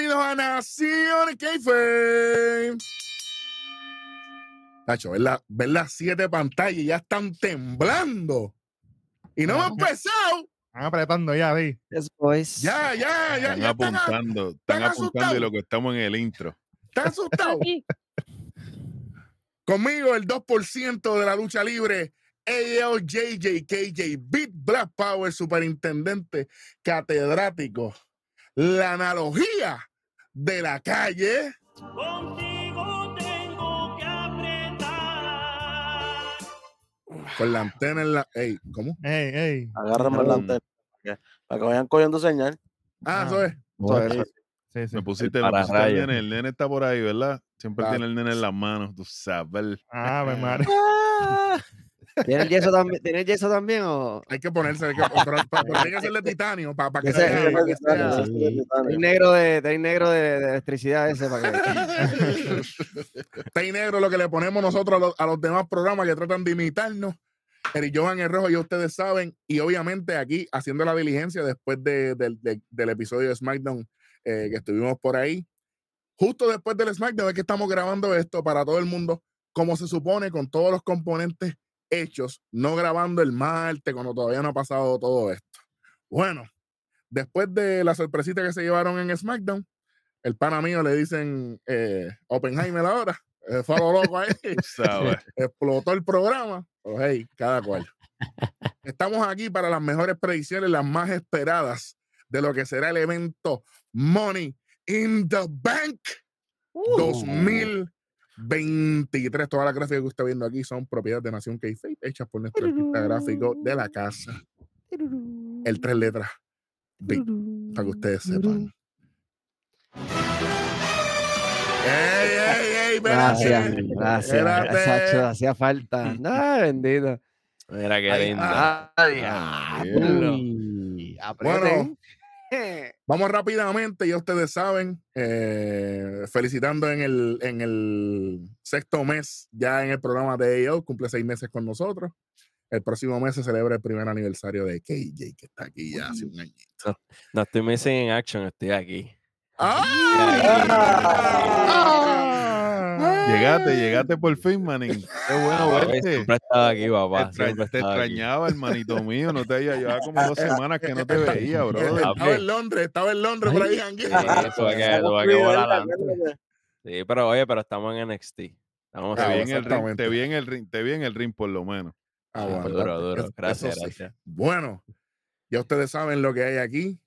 Bienvenidos a Nación Keife. Tacho, ver, la- ver las siete pantallas y ya están temblando. Y no hemos empezado. Están apretando ya, boys. Ya, ya, ya. Están ya apuntando, están están apuntando y lo que estamos en el intro. están asustados. Conmigo el 2% de la lucha libre. AL JJ KJ Big Black Power, superintendente catedrático. La analogía de la calle. Contigo tengo que apretar. Con la antena en la. Ey, ¿cómo? Ey, ey. Agárrame la antena. Para que, vayan cogiendo señal. Ah, Ah. eso es. Eso es. Sí, sí. Me pusiste, me para pusiste el nene está por ahí, ¿verdad? Siempre Claro. tiene el nene en las manos, tú sabes. Ah, me madre. ¿Tiene el yeso también? ¿Tiene el yeso también o...? Hay que ponerse, hay que, pero, pero tiene que ser de titanio para, que Ese- sea- para que sea- Hay negro de, hay negro de, de electricidad ese para que... Negro lo que le ponemos nosotros a los, a los demás programas que tratan de imitarnos. Eric Johan el Rojo, ya ustedes saben. Y obviamente aquí haciendo la diligencia después de- del- de- del episodio de SmackDown eh, que estuvimos por ahí. Justo después del SmackDown es que estamos grabando esto para todo el mundo, como se supone, con todos los componentes hechos, no grabando el martes cuando todavía no ha pasado todo esto. Bueno, después de la sorpresita que se llevaron en SmackDown, el pana mío le dicen eh, Oppenheimer ahora. Fue lo loco ahí. Explotó el programa. Pues hey, cada cual. Estamos aquí para las mejores predicciones, las más esperadas de lo que será el evento Money in the Bank 2023. Todas las gráficas que usted está viendo aquí son propiedad de Nación Keife, hechas por nuestro artista gráfico de la casa. El tres letras. Big, para que ustedes sepan. ¡Ey, ey, ey! espérate. Gracias, gracias. Espérate. Sacho, hacía falta. Ay, bendito. Mira qué Ay, lindo. Ah, diablo. Uy, Bueno, aprieten. Vamos rápidamente, ya ustedes saben, eh, felicitando en el, en el sexto mes ya en el programa de AO, cumple seis meses con nosotros. El próximo mes se celebra el primer aniversario de KJ, que está aquí ya hace un añito. No estoy missing in action, estoy aquí. ¡Ah! Llegaste, llegaste por fin, manín. Qué bueno Papi, verte. Siempre estaba aquí, papá. Te, extra- siempre te aquí. extrañaba, hermanito mío. No te había llevado como dos semanas que no te veía, bro. Estaba en Londres, estaba en Londres por ahí, jangueando. Sí, tuve que, tuve que volar adelante. Sí, pero oye, pero estamos en NXT. Estamos Te Ah, en el ring, te, vi en el ring, te vi en el ring, por lo menos. Ah, Sí, bueno, duro, duro. Gracias, sí. gracias. Bueno, ya ustedes saben lo que hay aquí.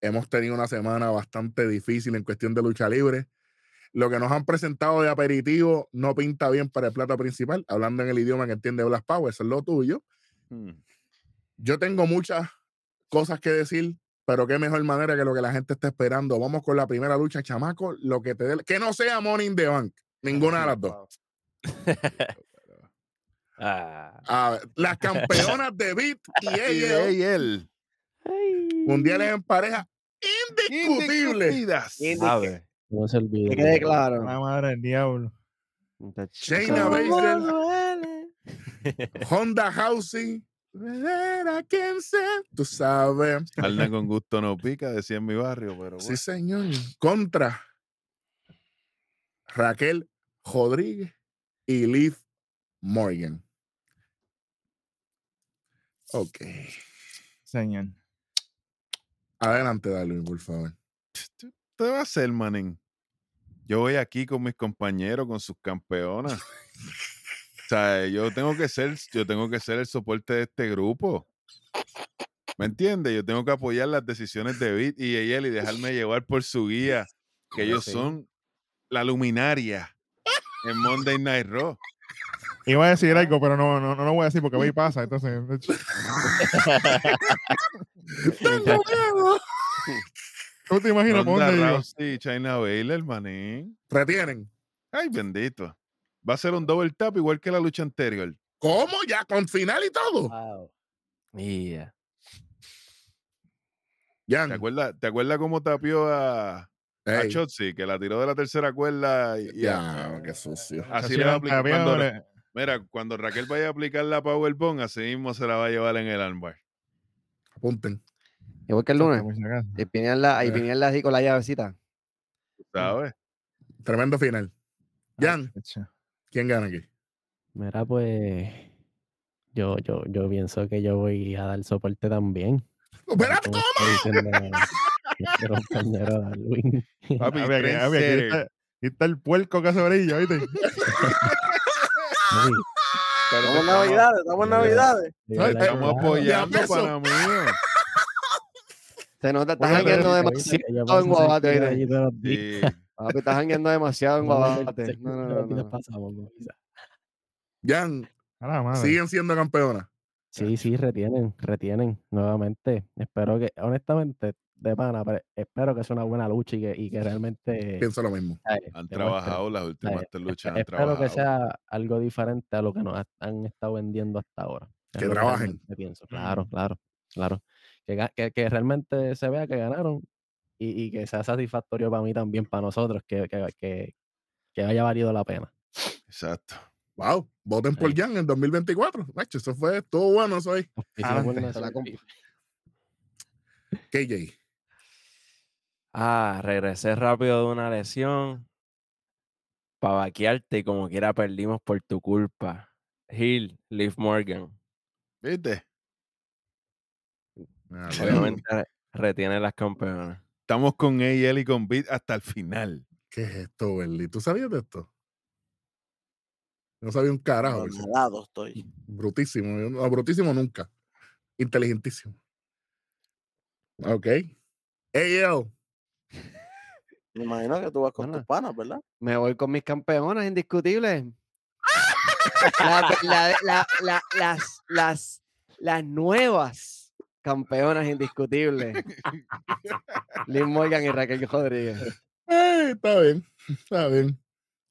Hemos tenido una semana bastante difícil en cuestión de lucha libre. Lo que nos han presentado de aperitivo no pinta bien para el plato principal, hablando en el idioma que entiende Blas Power, eso es lo tuyo. Hmm. Yo tengo muchas cosas que decir, pero qué mejor manera que lo que la gente está esperando. Vamos con la primera lucha, chamaco, lo que te dé, que no sea Money in the Bank, ninguna de las dos. Ah, A ver, las campeonas de Beat y ella, él. mundiales en pareja, indiscutibles. Indiscutidas. sabe. No se olvide. Que quede claro. La madre del diablo. Shayna Baszler, Honda Housing, tú sabes. Carne con gusto no pica, decía en mi barrio, pero Sí, bueno. señor. Contra Raquel Rodríguez y Liv Morgan. Ok. Señor. Adelante, Darwin, por favor. ¿Qué va a hacer, manín? Yo voy aquí con mis compañeros, con sus campeonas. o sea, yo tengo que ser, yo tengo que ser el soporte de este grupo. ¿Me entiendes? Yo tengo que apoyar las decisiones de Bit y él y dejarme llevar por su guía, que ellos son la luminaria en Monday Night Raw. Iba a decir algo, pero no, no, no lo voy a decir porque va y pasa. Entonces, ¿tú te imaginas por dónde y China Baylor, manín. Retienen. Ay, bendito. Va a ser un double tap igual que la lucha anterior. ¿Cómo? ¿Ya con final y todo? Wow. Yeah. Jan, ¿Te acuerdas, ¿Te acuerdas cómo tapió a, Shotzi? Que la tiró de la tercera cuerda y, qué sucio. así le va a aplicar. Cuando, mira, cuando Raquel vaya a aplicar la Powerbomb, así mismo se la va a llevar en el armbar. Apunten. Igual que el lunes. acaso. Y pinearla, y Eh. pinearla así con la llavecita. ¿sabes? Tremendo final. Jan. ¿quién gana aquí? Mira, pues. Yo, yo, yo pienso que yo voy a dar soporte también. ¡Espérate! Nuestro compañero Darwin. Papi, Papi, aquí- aquí está, aquí está el puerco que hace brilla, ¿viste? Estamos en Navidades, estamos en Navidades. Estamos apoyando para mí. Se nota, estás jangueando demasiado en Guabate, estás jangueando demasiado en Guabate. No, no, no. Jan, siguen siendo campeonas. Sí, sí, retienen, retienen nuevamente. Espero que, honestamente, de pana, pero espero que sea una buena lucha y que, y que realmente Pienso lo mismo. Han trabajado las últimas Espe- luchas. Han Espero que sea algo diferente a lo que nos ha- han estado vendiendo hasta ahora. Es Que trabajen. pienso. Claro, claro, claro. Que, que, que realmente se vea que ganaron y, y que sea satisfactorio para mí también, para nosotros, que, que, que, que haya valido la pena. Exacto. Wow, voten por Sí. Jan en 2024. Macho, eso fue, estuvo bueno la Beef. KJ. Ah, regresé rápido de una lesión. Para vaquearte y como quiera perdimos por tu culpa. Hill, Liv Morgan. ¿Viste? Ah, Obviamente re- retiene las campeonas. Estamos con AL y con Beat hasta el final. ¿Qué es esto, Berly? ¿Tú sabías de esto? No sabía un carajo. Estoy. Brutísimo. No, brutísimo nunca. Inteligentísimo. Ok. AL. Me imagino que tú vas con Bueno. tus panas, ¿verdad? Me voy con mis campeonas indiscutibles. La- la- la- la- las, las, las nuevas campeonas indiscutibles. Liz Morgan y Raquel Rodríguez. Eh, está bien. Está bien.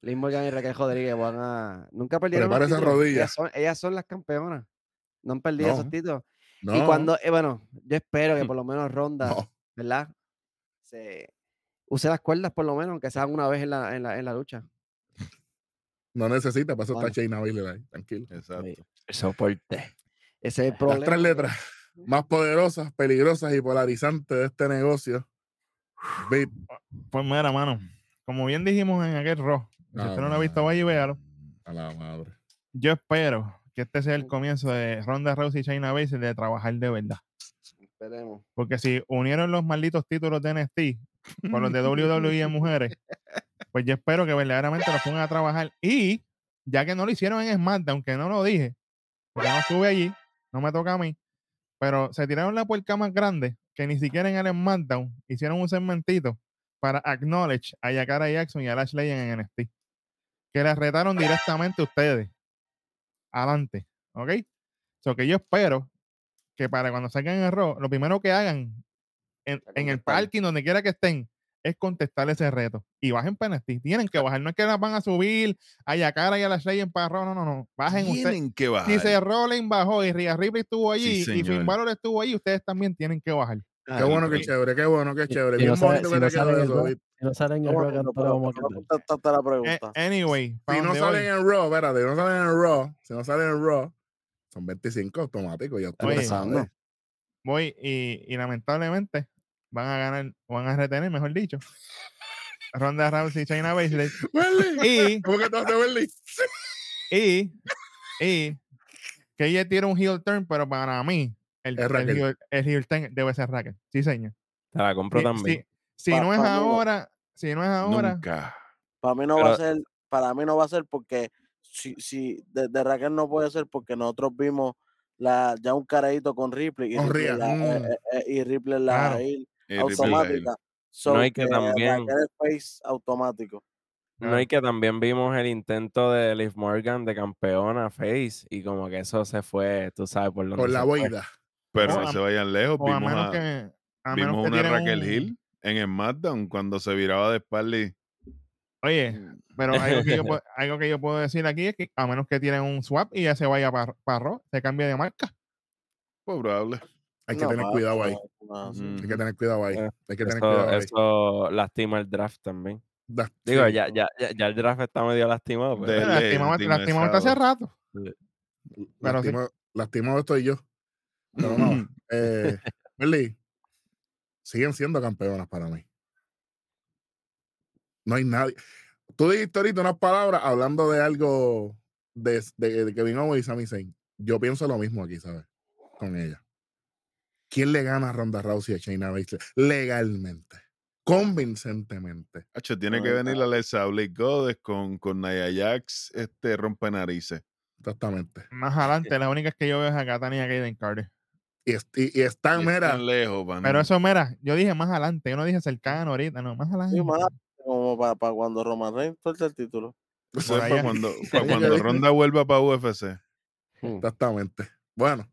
Liz Morgan y Raquel Rodríguez van a. Nunca perdieron. Prepara esa títulos. rodilla. Ellas son, ellas son las campeonas. No han perdido esos títulos. No. Y cuando, eh, bueno, yo espero que por lo menos Ronda, No. ¿verdad? Se use las cuerdas por lo menos, aunque sean una vez en la, en la, en la lucha. No necesita, para eso Bueno. está Shayna Baszler ahí. Tranquilo. Exacto. Sí, El soporte. Ese es el Las problema. tres letras más poderosas, peligrosas y polarizantes de este negocio. Beat. Pues mira, mano. Como bien dijimos en aquel Raw, si Ah, usted no lo ha visto, vaya y véalo. A la madre. Yo espero que este sea el comienzo de Ronda Rousey y Shayna Baszler de trabajar de verdad. Esperemos. Porque si unieron los malditos títulos de NXT con los de WWE en mujeres, pues yo espero que verdaderamente los pongan a trabajar. Y ya que no lo hicieron en SmackDown, que no lo dije, porque no estuve allí, no me toca a mí, pero se tiraron la puerca más grande que ni siquiera en el SmackDown hicieron un segmentito para acknowledge a Yakara Jackson y a Lash Legend en NXT. Que les retaron directamente ustedes. Adelante. ¿Ok? So que yo espero que para cuando salgan en el Raw, lo primero que hagan en, en el parking, donde quiera que estén, es contestar ese reto. Y bajen para NXT. Tienen que bajar. No es que las van a subir a Yakara y a Lash Legend para Raw. No, no, no. Bajen ustedes. Tienen que bajar. Si se Rollins bajó y Rhea Ripley estuvo allí y. Finn Balor estuvo allí, ustedes también tienen que bajar. Qué bueno, qué sí. chévere, qué bueno, qué chévere. si Bien no sale- bonito si que no te quedó sale en eso, el. Si no en Raw, no no la Eh, pregunta. anyway, Si no salen en Raw, espérate, si no salen en Raw, si no salen en Raw, son 25 automáticos. Ya Oye. sabes. voy y, y lamentablemente van a ganar, van a retener, mejor dicho, Ronda Rousey y Shayna Baszler. Y, ¿Cómo que te vas a Berly? y, y, que ella tiene un heel turn, pero para mí, el, el, heel, el heel turn debe ser Raquel. Sí, señor. Te la compro también. si- si Pa- no es ahora, si no es ahora, Nunca. Para mí no va a ser, para mí no va a ser porque si, si de, de Raquel no puede ser porque nosotros vimos la, ya un caradito con Ripley y Con Ripley la, eh, mm. eh, eh, y Ripley la Claro. Eh, automática. So No, y que que también- face automático. No, y que también vimos el intento de Liv Morgan de campeona face y como que eso se fue, tú sabes por dónde Por la boida. Pero no a- se vayan lejos. a Vimos, menos a- que. A vimos una Raquel un- Hill en el SmackDown cuando se viraba de espalda y... Oye, pero algo que, yo puedo, algo que yo puedo decir aquí es que a menos que tienen un swap y ya se vaya para Raw, se cambie de marca. Pues probable. Hay que No, tener cuidado ahí. no, no, sí. Ujú. Hay que tener cuidado ahí. Eh, Hay que tener cuidado Eso, ahí. eso lastima el draft también. Da- Digo, sí, ya, ya, ya, ya el draft está medio lastimado. pero- De- Pero ley, lastimado, encima lastimado está hace rato. pero sí. lastimado, lastimado estoy yo. Pero no. eh, siguen siendo campeonas para mí. No hay nadie. Tú dijiste ahorita unas palabras hablando de algo de, de, de Kevin Owens y Sami Zayn. Yo pienso lo mismo aquí, ¿sabes? Con ella. ¿Quién le gana a Ronda Rousey a Shayna Baszler? Legalmente. Convincentemente. Hacho, tiene No, que venir la Alexa Bliss Goddess con, con Nia Jax, este rompe narices. Exactamente. Más adelante, la única que yo veo es a Katania Kaden Carter. Y, y- y están, Y mira, están lejos. Pero eso, mira, yo dije más adelante, yo no dije cercano ahorita, no, más adelante. Sí, más como para cuando Roman Reigns suelte el título. Eso es por pa' allá. cuando, Ronda vuelva para UFC. Hmm. exactamente. Bueno.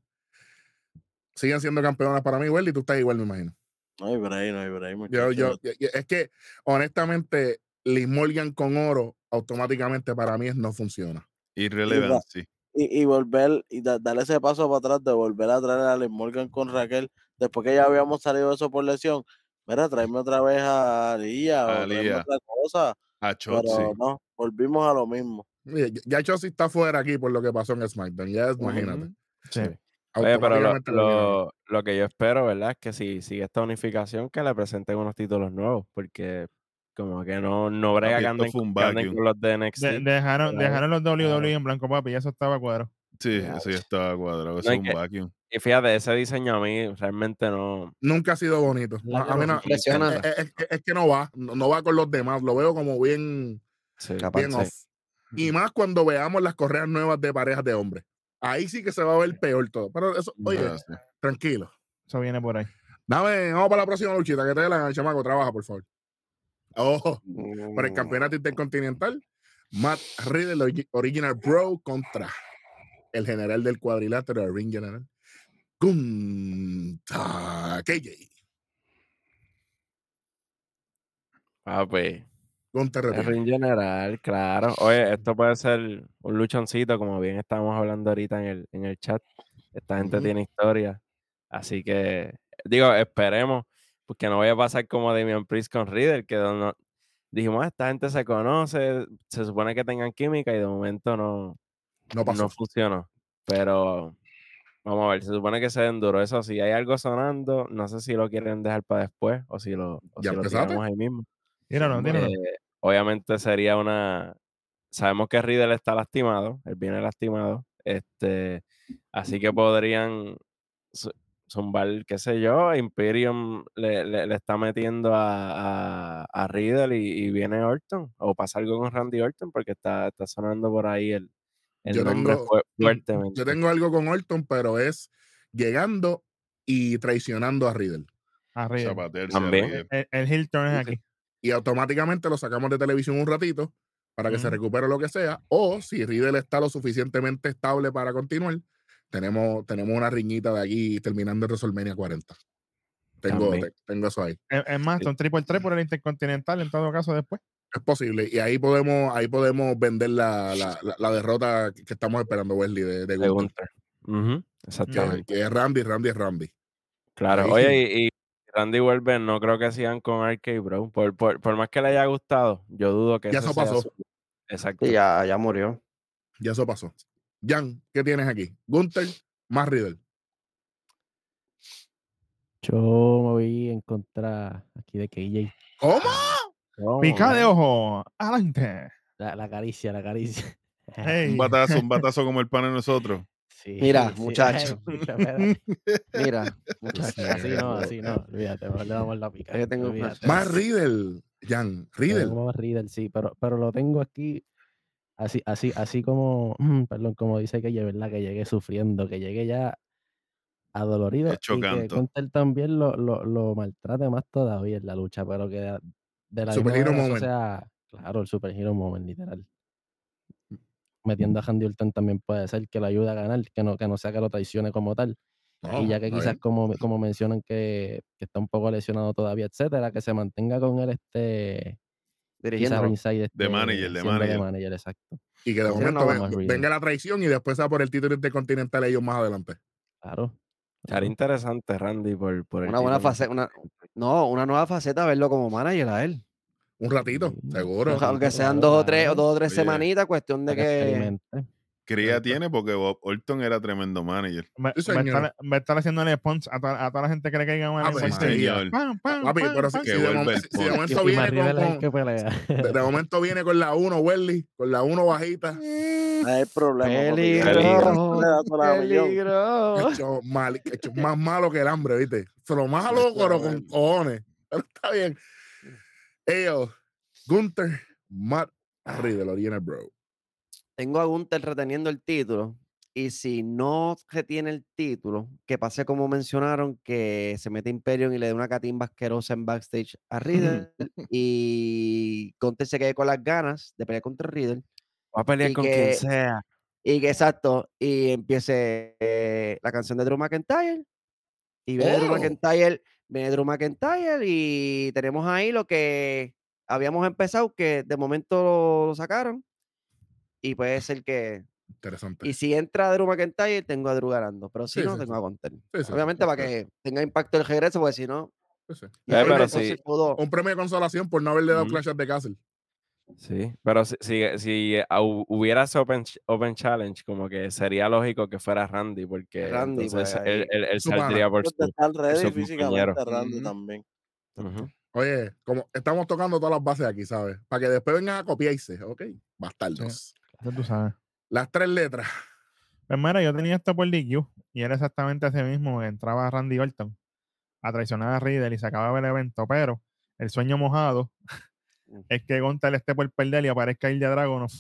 Siguen siendo campeonas para mí, Welly. Tú estás igual, me imagino. No hay break, no hay break. Yo, yo, es que, honestamente, Liz Morgan con oro, automáticamente para mí no funciona. Irrelevancy. y, y volver y da- darle ese paso para atrás de volver a traer a Liz Morgan con Raquel después que ya habíamos salido de eso por lesión. Mira, tráeme otra vez a Lía o A Lía. otra cosa. A Pero Chotzi. no, volvimos a lo mismo. Ya- Ya está fuera aquí por lo que pasó en SmackDown. Ya es, imagínate. Sí. Oye, pero lo, lo que yo espero, ¿verdad? Es que si sigue esta unificación, que le presenten unos títulos nuevos, porque como que no, no brega que anden, con los de NXT. De- dejaron, dejaron los WWE en blanco, papi, y eso estaba cuadro. Sí, Ya, eso ya estaba cuadrado. Eso No, es y un que- vacuum. Y fíjate, ese diseño a mí realmente no... Nunca ha sido bonito. La A- mí no- es, es- es- es que no va, no, va con los demás. Lo veo como bien, sí. Capaz. sí. off. Y más cuando veamos las correas nuevas de parejas de hombres. Ahí sí que se va a ver peor todo. Pero eso, oye, tranquilo. Eso viene por ahí. Dame, vamos para la próxima luchita. Que te la chamaco, trabaja, por favor. Ojo, por el Mm. campeonato intercontinental, Matt Riddle, ori- Original Bro, contra el general del cuadrilátero, el ring general, Gunta KJ. Ah, pues, Retira. ring general, claro. Oye, esto puede ser un luchoncito, como bien estábamos hablando ahorita en el, en el chat. Esta gente Ujú. tiene historia. Así que, digo, esperemos, porque no vaya a pasar como Damian Priest con Riddle, que no, dijimos, "Ah, esta gente se conoce, se supone que tengan química y de momento no, No pasó. no funcionó. Pero vamos a ver, se supone que se enduró. Eso, si hay algo sonando, no sé si lo quieren dejar para después o si lo, o ¿Ya si lo ahí mismo. Tíralo, tíralo. Eh, obviamente sería una. Sabemos que Riddle está lastimado, él viene lastimado. Este, así que podrían zu- zumbar, qué sé yo, Imperium le, le- le está metiendo a, a, a Riddle y, y viene Orton. O pasa algo con Randy Orton porque está, está sonando por ahí el, el Yo nombre tengo- fue- fuertemente. Yo tengo algo con Orton, pero es llegando y traicionando a Riddle. Arriba. Zapatearse También. arriba. El, el Hilton es aquí. Y automáticamente lo sacamos de televisión un ratito para que se recupere lo que sea. O si Riddle está lo suficientemente estable para continuar, tenemos, tenemos una riñita de aquí terminando en WrestleMania 40. Tengo, te- tengo eso ahí. Es, es más, son triple 3 por el Intercontinental en todo caso después. Es posible. Y ahí podemos, ahí podemos vender la, la- la- la derrota que estamos esperando, Wesley, de, de. Gunther. Ujú, Que, Exactamente. que es Randy, Randy es Randy. Claro, Ahí oye, sí. Randy vuelve, no creo que sigan con RK Bro. Por, por, por más que le haya gustado, yo dudo que Ya eso sea pasó. su- Exacto. Sí, ya, ya murió. Ya eso pasó. Jan, ¿qué tienes aquí? Gunther más Riddle. Yo me voy en contra aquí de KJ. ¿Cómo? ¿Cómo, Pica de ojo. Adelante. La, la caricia, la caricia. Hey. Un batazo, un batazo como el pan de nosotros. Sí, Mira, sí. muchacho. Mira, muchacho. así no, así no. Olvídate, le damos la pica. Que tengo. Más Riddle. Jan, Riddle. tengo más Riddle, sí, pero, pero lo tengo aquí así, así, así como, perdón, como dice que ¿verdad? Que llegué sufriendo, que llegué ya adolorido y que también lo, lo, lo maltrate más todavía en la lucha, pero que de, la misma Superhero manera eso moment. sea, claro, el superhero moment, literal. Metiendo a Randy Orton también puede ser que lo ayude a ganar, que no, que no sea que lo traicione como tal. No, y ya que quizás como, como mencionan que, que está un poco lesionado todavía, etcétera, que se mantenga con él este Dirigiendo. De este, manager, de siendo manager. exacto. Y que de momento no, venga la traición y después sea por el título intercontinental ellos más adelante. Claro. Claro. interesante, Randy, por, por el Una buena faceta, una, no, una nueva faceta verlo como manager a él. Un ratito, seguro. Aunque sean dos o tres, o dos o tres Oye, semanitas, cuestión de que. Cría tiene porque Bob Orton era tremendo manager. Va, Sí, a estar haciéndole sponsor a, toda- a toda la gente que le caiga una Ah, lengua pues, Papi, pero si, de, el momento viene con, Riddle es el con- que pelea. de, de momento viene con la 1 Welly, con la 1 bajita. No hay problema. Peligro. Peligro. Hecho, mal, hecho más malo que el hambre, ¿viste? Se lo malo, pero con cojones. Pero está bien. Ellos, Gunther, Matt Riddle, Original Bro. Tengo a Gunther reteniendo el título. Y si no retiene el título, que pase como mencionaron, que se mete Imperium y le dé una catimba asquerosa en backstage a Riddle. y Gunther se quede con las ganas de pelear contra Riddle. Va a pelear con que- quien sea. Y que exacto, y empiece eh, la canción de Drew McIntyre. Y Drew Oh. McIntyre, viene Drew McIntyre y tenemos ahí lo que habíamos empezado, que de momento lo sacaron. Y puede ser que. Interesante. Y si entra Drew McIntyre, tengo a Drew ganando. Pero si Sí, no, sí, tengo sí. a Gunter. Sí, sí, Obviamente sí, para sí, que tenga impacto el regreso, porque si no. sí, sí. y Eh, Un premio de consolación por no haberle dado Ujú. Clash of the Castle. Sí, pero si, si, si ah, hu- hubiera ese open, open challenge, como que sería lógico que fuera Randy, porque Randy, entonces pues, él, ahí. él- él pana. saldría por Pues su... Ready su físicamente, compañero. Randy también. Ujú. Oye, como estamos tocando todas las bases aquí, ¿sabes? Para que después vengan a copiarse, ¿ok? Bastardos. Ya tú sabes. Las tres letras. Pues mira, yo tenía esto por DQ y era exactamente ese mismo. que Entraba Randy Orton a traicionar a Riddle y se acababa el evento, pero el sueño mojado. Es que Gunter esté por perder y aparezca Ilya Dragunov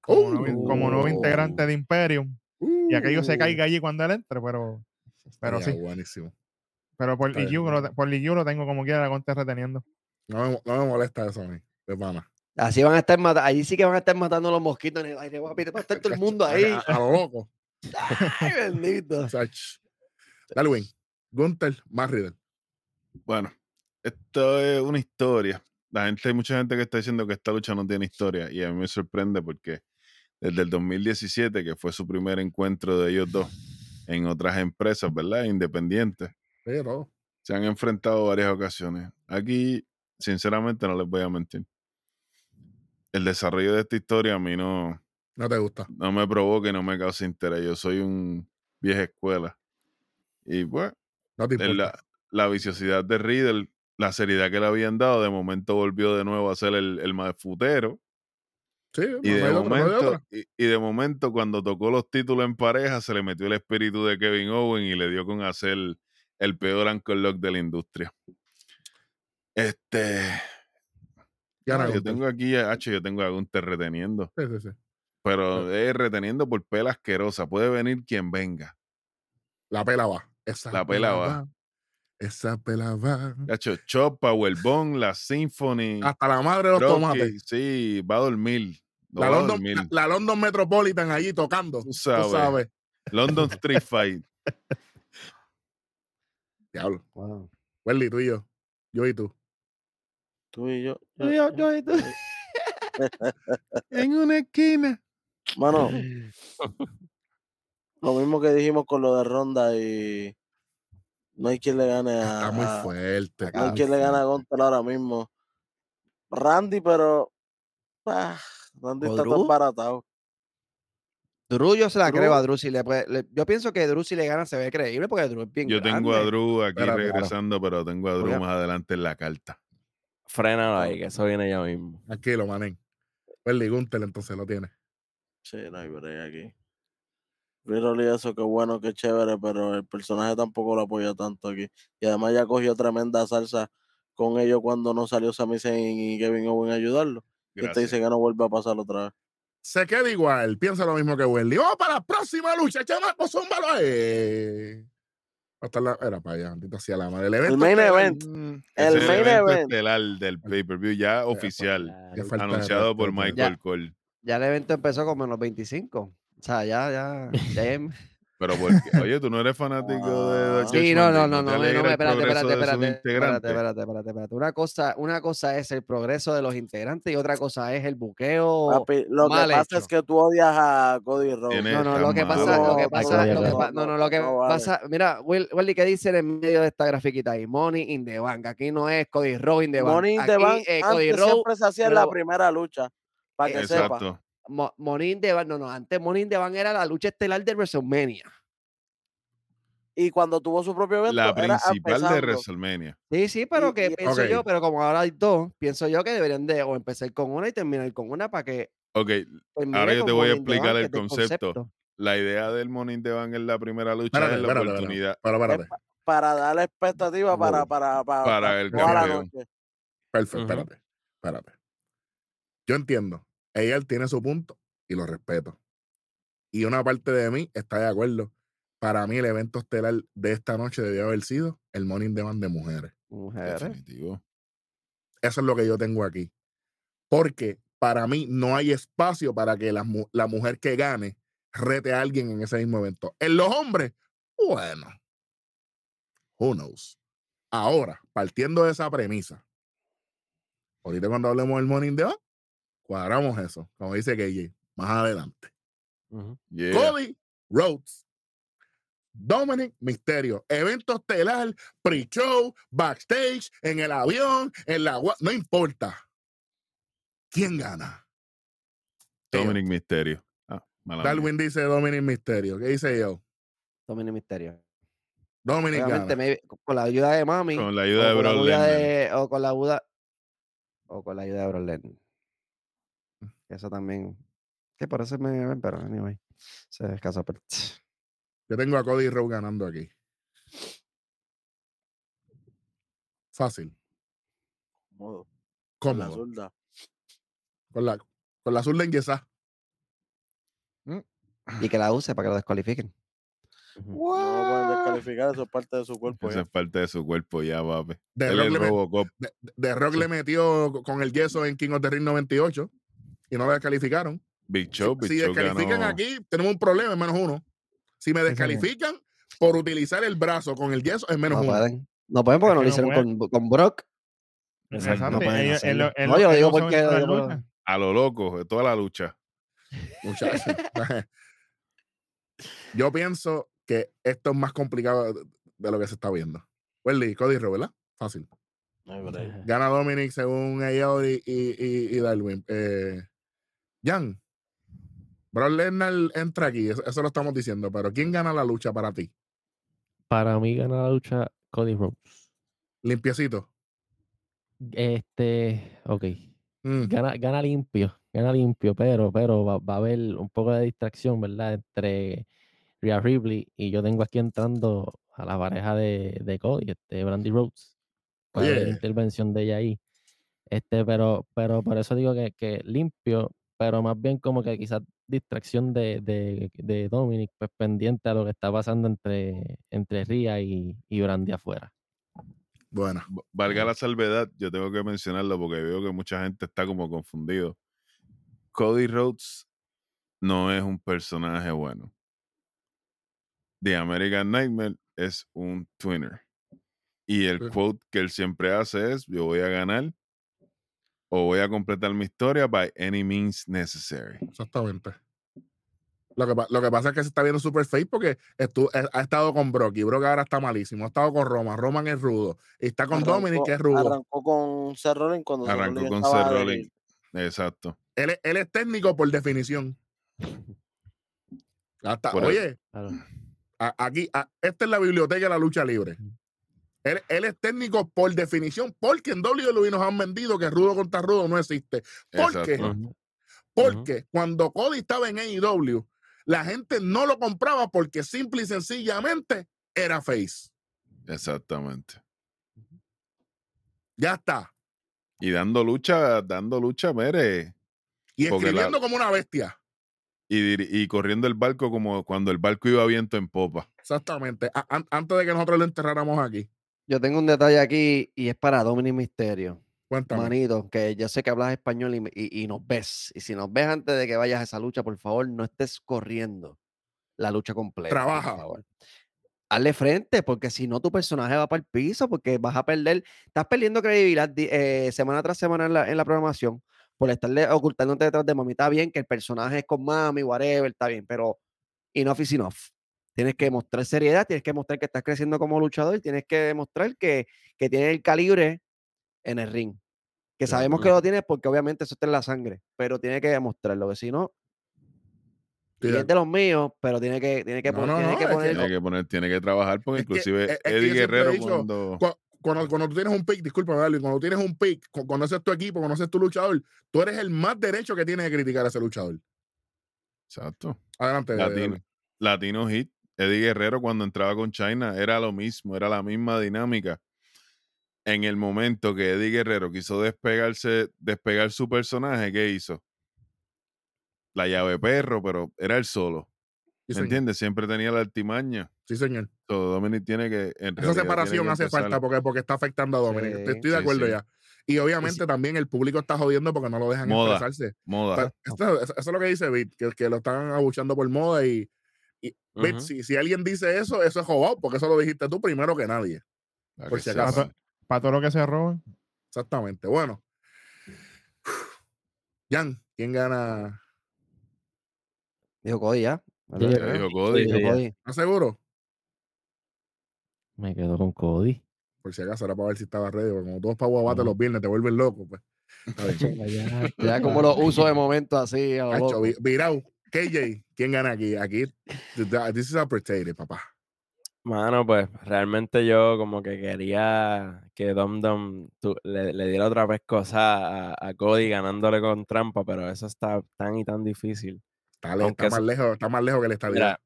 como, nuevo, como nuevo integrante de Imperium y aquello se Uh, caiga allí cuando él entre, pero, pero sí. buenísimo. pero por. DQ, lo, por lo tengo como quiera, Gunter reteniendo. No me, no me molesta eso a mí, de pana. Así van a estar matando. Allí sí que van a estar matando los mosquitos en el aire, papi. Va a estar todo el mundo ahí. A, a lo loco. Ay, bendito. O sea, ch- Dale, Win. Gunther, más Riddle. Bueno, esto es una historia. La gente, hay mucha gente que está diciendo que esta lucha no tiene historia y a mí me sorprende porque desde el 2017, que fue su primer encuentro de ellos dos en otras empresas, ¿verdad? Independientes, todo. se han enfrentado varias ocasiones. Aquí, sinceramente, no les voy a mentir. El desarrollo de esta historia a mí no, No te gusta. no me provoca y no me causa interés. Yo soy un vieja escuela. Y pues, No te importa. la, la viciosidad de Riddle, la seriedad que le habían dado, de momento volvió de nuevo a ser el, el más futero. Sí, Y de, momento, otra. y, y de momento, cuando tocó los títulos en pareja, se le metió el espíritu de Kevin Owen y le dio con hacer el peor anchor lock de la industria. Este. Yo tengo aquí, a- Hacho, yo tengo a Gunther reteniendo, Sí, sí, sí. pero es reteniendo por pela asquerosa. Puede venir quien venga. La pela va. Esa La pela va. Esa pela va. Hacho, Chop, Powerbomb, la Symphony. Hasta la madre de los Rocky, tomates. Sí, va a dormir. La va a London, dormir. la, la London Metropolitan allí tocando. Tú Tú sabes. sabes. London Street Fight. Diablo. Wow. Welly, tú y yo. Yo y tú. Tú y yo. Yo, yo, yo y tú. en una esquina. Mano, lo mismo que dijimos con lo de Ronda y no hay quien le gane a. Está muy fuerte. no hay muy quien le gane a. Gonzalo ahora mismo. Randy, pero. ah, Randy ¿O está Drew? tan baratado. Drew yo se la Drew. creo a Drew si le puede. le- yo pienso que Drew si le gana se ve creíble porque Drew es bien Yo tengo a. Drew aquí claro. regresando, pero tengo a Drew Oiga. más adelante en la carta. Frénalo ahí, que eso viene ya mismo. Tranquilo. Welly Gunther entonces lo tiene. Sí, no hay break aquí. Riddle y eso, qué bueno, qué chévere, pero el personaje tampoco lo apoya tanto aquí. Y además ya cogió tremenda salsa con ellos cuando no salió Sami Zayn y Kevin Owen a ayudarlo. Y usted Gracias. dice que no vuelve a pasar otra vez. Se queda igual. Piensa lo mismo que Welly. Vamos para la próxima lucha, chamaco. Zúmbalo ahí. Hasta la. Era para allá, maldita sea la madre. El, evento main estelar. event. Mm, El es main evento event. estelar del pay-per-view ya oficial, falta de anunciado por. Michael Ya. Cole. Ya el evento empezó con menos 25. O sea, ya, ya. Pero porque, oye, tú no eres fanático de Ah. Dutch Sí, no, no, no, no, no, espérate, espérate, espérate, espérate, espérate, espérate, espérate. Una cosa, una cosa es el progreso de los integrantes y otra cosa es el buqueo. Papi, lo que pasa es que tú odias a Cody Rhodes. No, no, lo que pasa, lo que No, pasa, no, lo que no, pa- no, no, lo que pasa, mira, Will, Willy, ¿qué dice en medio de esta grafiquita ahí? Money in the bank. Aquí no es Cody Rhodes in the bank. Money in the Bank eh, Cody siempre se hacía en la primera lucha, para que sepa. Mo- Money in the Bank, no, no, antes Money in the Bank era la lucha estelar de WrestleMania. Y cuando tuvo su propio evento, La era principal de. WrestleMania. Sí, sí, pero que y- pienso yo, pero como ahora hay dos, pienso yo que deberían de o empezar con una y terminar con una para que Ok, Ahora yo te voy a explicar el concepto. la idea del Morning Bank en la primera lucha Espérate, es la oportunidad para darle expectativa para, para, para, para el la campeón. noche. Perfecto, Ujú. espérate. Espérate. Yo entiendo. Ella tiene su punto y lo respeto. Y una parte de mí está de acuerdo. Para mí, el evento estelar de esta noche debió haber sido el Morning Demand de mujeres. mujeres. Definitivo. Eso es lo que yo tengo aquí. Porque para mí no hay espacio para que la, la mujer que gane rete a alguien en ese mismo evento. En los hombres, bueno, who knows. Ahora, partiendo de esa premisa, ahorita cuando hablemos del Morning Demand, cuadramos eso, como dice KJ, más adelante. Yeah. Cody Rhodes. Dominic Misterio. Evento estelar, pre-show, backstage, en el avión, en la... No importa. ¿Quién gana? Dominic Mysterio. Ah. Darwin dice Dominic Misterio. ¿Qué dice yo? Dominic Misterio. Dominic Obviamente, gana. maybe con la ayuda de Mami. Con la ayuda de con la Brock ayuda Lesnar. de- o con la ayuda o con la ayuda de Lesnar. Eso también. Sí, por eso me pero anyway. Se descasó. Pero... Yo tengo a Cody Rhodes ganando aquí. Fácil. Cómodo, con la zurda. Con la, con la zurda enyesada. Y que la use para que lo descualifiquen. No lo pueden descalificar, eso es parte de su cuerpo. Esa ya. es parte de su cuerpo ya, papi. De Rock le met- Robocop. De, de Rock le metió co- con el yeso en King of the Ring 98 y no lo descalificaron. Big Si- Big si descalifican ganó. aquí, tenemos un problema, es menos uno. Si me descalifican por utilizar el brazo con el yeso, es menos No uno. pueden. No pueden porque Es no lo hicieron con, con Brock. Exacto. no pueden ellos- yo lo digo porque- lo-. A lo loco, de toda la lucha. Muchachos. Yo pienso que esto es más complicado de, lo que se está viendo. Welly, Cody Rhodes, ¿verdad? Fácil. Gana Dominic según y, y, y- y Darwin. Eh, Jan, Brock Lesnar entra aquí, eso, eso lo estamos diciendo, pero ¿quién gana la lucha para ti? Para mí gana la lucha Cody Rhodes. Limpiecito. Este, ok. Mm, Gana, gana limpio, gana limpio, pero, pero va, va a haber un poco de distracción, ¿verdad? Entre Rhea Ripley y yo tengo aquí entrando a la pareja de, de Cody, este, Brandy Rhodes. Va a haber Oye. intervención de ella ahí. Este, pero, pero por eso digo que, que limpio, pero más bien como que quizás distracción de, de, de Dominic, pues pendiente a lo que está pasando entre, entre Rhea y, y Brandy afuera. Bueno, Valga la salvedad, yo tengo que mencionarlo porque veo que mucha gente está como confundido. Cody Rhodes no es un personaje bueno. The American Nightmare es un twinner. Y el Sí. quote que él siempre hace es, yo voy a ganar o voy a completar mi historia by any means necessary. exactamente. Lo que, lo que pasa es que se está viendo super face porque estu- ha, ha estado con Brock y Brock ahora está malísimo. Ha estado con Roman, Roman es rudo. Y está con Dominic, que es rudo. Arrancó con Seth Rollins cuando Arrancó Rollins con Seth Rollins. Exacto. Él, es- él es técnico por definición. Por eso. Oye, Claro. a- aquí, a- esta es la biblioteca de la lucha libre. Él, él es técnico por definición, porque en WWE nos han vendido que rudo contra rudo no existe. ¿Por qué? Porque cuando Cody estaba en AEW, la gente no lo compraba porque simple y sencillamente era face. Exactamente. Ya está. Y dando lucha, dando lucha, mire. Y la- escribiendo como una bestia. Y, y corriendo el barco como cuando el barco iba viento en popa. Exactamente. A- an- antes de que nosotros lo enterráramos aquí. Yo tengo un detalle aquí y es para Dominic Misterio. Cuéntame. Manito, que yo sé que hablas español y, y- y nos ves. Y si nos ves antes de que vayas a esa lucha, por favor, no estés corriendo la lucha completa. por Trabaja. favor. Hazle frente, porque si no, tu personaje va para el piso, porque vas a perder, estás perdiendo credibilidad di- eh, semana tras semana en la, en la programación por estarle ocultándote detrás de mami. Está bien que el personaje es con mami, whatever, está bien, pero enough is enough. Tienes que mostrar seriedad, tienes que mostrar que estás creciendo como luchador, tienes que demostrar que, que tienes el calibre en el ring. Que sabemos que lo tiene porque obviamente eso está en la sangre, pero tiene que demostrarlo, que si no, y es de los míos, pero tiene que, tiene que, No, pon- no, tiene no, que poner. Tiene que poner, tiene que trabajar porque Es inclusive que Eddie Guerrero dicho, cuando cu- cuando, cuando tú tienes un pick, disculpa, Darwin, cuando tienes un pick, conoces tu equipo, conoces tu luchador, tú eres el más derecho que tiene de criticar a ese luchador. Exacto. Adelante. Latino. Latino Hit, Eddie Guerrero cuando entraba con China era lo mismo, era la misma dinámica. En el momento que Eddie Guerrero quiso despegarse, despegar su personaje, ¿qué hizo? La llave perro, pero era él solo. Sí, ¿Me señor. entiendes? Siempre tenía la artimaña. Sí, señor. So, Dominic tiene que. Esa separación que hace falta porque, porque está afectando a Dominic. Sí, Estoy de sí, acuerdo sí. ya. Y obviamente también el público está jodiendo porque no lo dejan Moda. expresarse. Moda. Esto- eso, eso es lo que dice Bit, que, que lo están abuchando por moda y, y si, si alguien dice eso, eso es jodado, porque eso lo dijiste tú primero que nadie. para por que si acaso. Para todo lo que se roban. Exactamente. Bueno. Jan, ¿quién gana? Dijo Cody ya. Dijo Cody. Sí, Dijo sí. Cody. ¿Estás seguro? Me quedo con Cody. Por si acaso era para ver si estaba ready, porque como todos para Guabate los viernes te vuelven loco, pues. Ya, Ya como lo uso de momento así. a. KJ, ¿quién gana aquí? Aquí, this is a potato, papá. Mano, pues realmente yo como que quería que Dom Dom le, le diera otra vez cosa a, a Cody ganándole con trampa, pero eso está tan y tan difícil. Está, le- Aunque está más lejos, está más lejos que el estadio. Mira,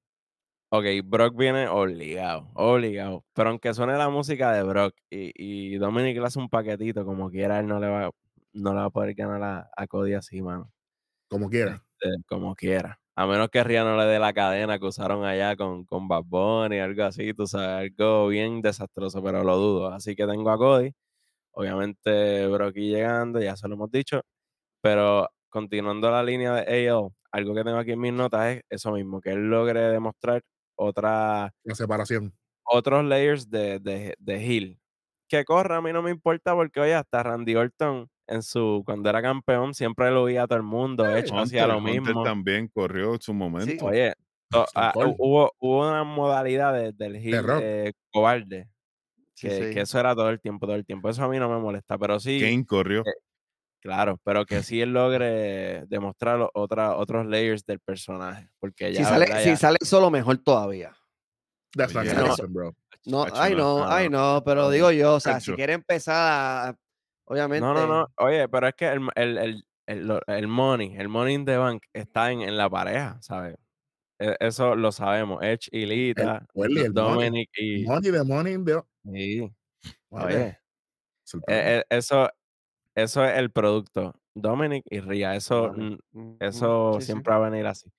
ok, Brock viene obligado, obligado. Pero aunque suene la música de Brock y, y Dominic le hace un paquetito, como quiera, él no le va, no le va a poder ganar a, a Cody así, mano. Como quiera. Eh, como quiera. A menos que Ria no le dé la cadena que usaron allá con, con Bad Bunny, algo así, tú sabes, algo bien desastroso, pero lo dudo. Así que tengo a Cody. Obviamente, Brocky llegando, ya se lo hemos dicho. Pero continuando la línea de AL, algo que tengo aquí en mis notas es eso mismo, que él logre demostrar otra, La separación. otros layers de, de, de heel. Que corra, a mí no me importa porque, oye, hasta Randy Orton, en su, cuando era campeón, siempre lo oía a todo el mundo. Edge hacía lo Hunter mismo. también corrió su momento. Oye, to- Stone ah, hubo, hubo una modalidad de- del heel Rock. eh, cobarde. Sí, Que, sí. que eso era todo el tiempo, todo el tiempo. Eso a mí no me molesta, pero sí, Kane corrió. eh, claro, pero que sí él logre demostrar otra, otros layers del personaje. Porque ya, Si sale, ¿verdad? si Ya- sale solo, mejor todavía. That's not no. happen, bro. No, ay, no, ay, no. pero digo yo, o sea, si quiere empezar a. Obviamente. No, no, no. Oye, pero es que el, el, el, el, money, el money in the bank está en, en la pareja, ¿sabes? E- Eso lo sabemos. Edge y Lita, money. Dominic y. Money, the money in the. Sí, oye. Eh, eh, eso, eso es el producto. Dominic y Ria, eso, Vale. mm, Ujú, eso sí, sí. siempre va a venir así.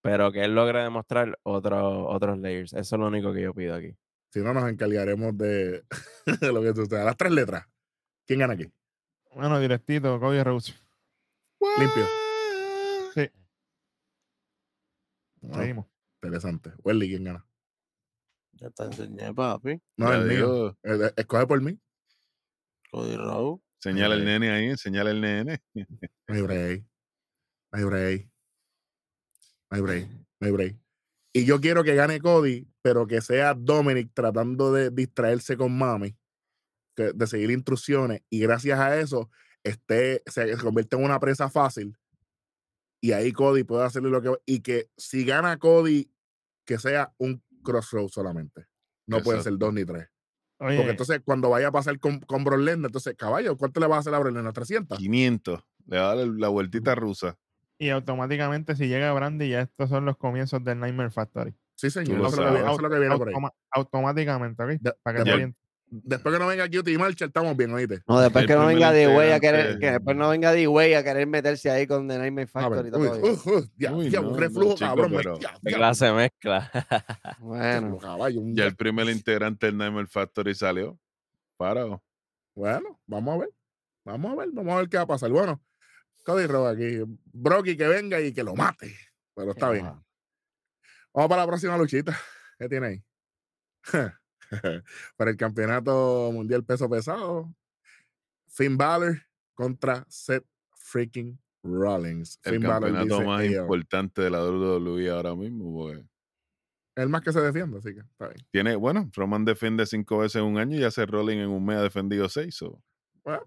Pero que él logre demostrar otro, otros layers. Eso es lo único que yo pido aquí. Si no, nos encargaremos de, de lo que suceda. Las tres letras. ¿Quién gana aquí? Bueno, directito, Cody Rhodes. Limpio. Sí, Ah, seguimos. interesante. Welly, ¿quién gana? Ya te enseñé, papi. No, el mío. Eh, eh, Escoge por mí. Cody Rhodes. Señala el nene ahí, señala el nene. No hay break. No hay break. No hay break. No hay break. Y yo quiero que gane Cody, pero que sea Dominic tratando de distraerse con Mami, que- de seguir instrucciones, y gracias a eso esté, se, se convierte en una presa fácil. Y ahí Cody puede hacerle lo que. Y que si gana Cody, que sea un crossroad solamente. No pueden ser dos ni tres. Oye, Porque entonces, cuando vaya a pasar con, con Brock Lesnar, entonces, caballo, ¿cuánto le va a hacer a Brock Lesnar? ¿300? 500. Le va a dar la vueltita rusa. y automáticamente si llega Brandy, ya estos son los comienzos del Nightmare Factory. Sí, señor. Eso es lo que viene- por ahí. Automáticamente, ¿ok? De- Para que de-. Después que no venga Cutie Marshall, estamos bien, oíste. No, después El que no venga D-Way a querer, que después no venga D-Way a querer meterse ahí con The Nightmare Factory. ver, y todo uy, uy, uy, ya, Uy, ya, no, un no, reflujo, chico, cabrón. pero- ya, ¿Qué ya, clase mezcla? Bueno, caballo, Ya el primer integrante del Nightmare Factory salió. Parado. Bueno, vamos a ver. Vamos a ver, vamos a ver qué va a pasar. Bueno, Cody Rowe aquí. Brocky que venga y que lo mate. Pero está bien. va. Vamos para la próxima luchita. ¿Qué tiene ahí? para el campeonato mundial peso pesado. Finn Balor contra Seth freaking Rollins. El Finn Balor campeonato dice, más importante de la WWE ahora mismo. porque el más que se defiende, así que está bien. tiene, bueno, Roman defiende cinco veces en un año y hace Rolling en un mes ha defendido seis. so, Bueno,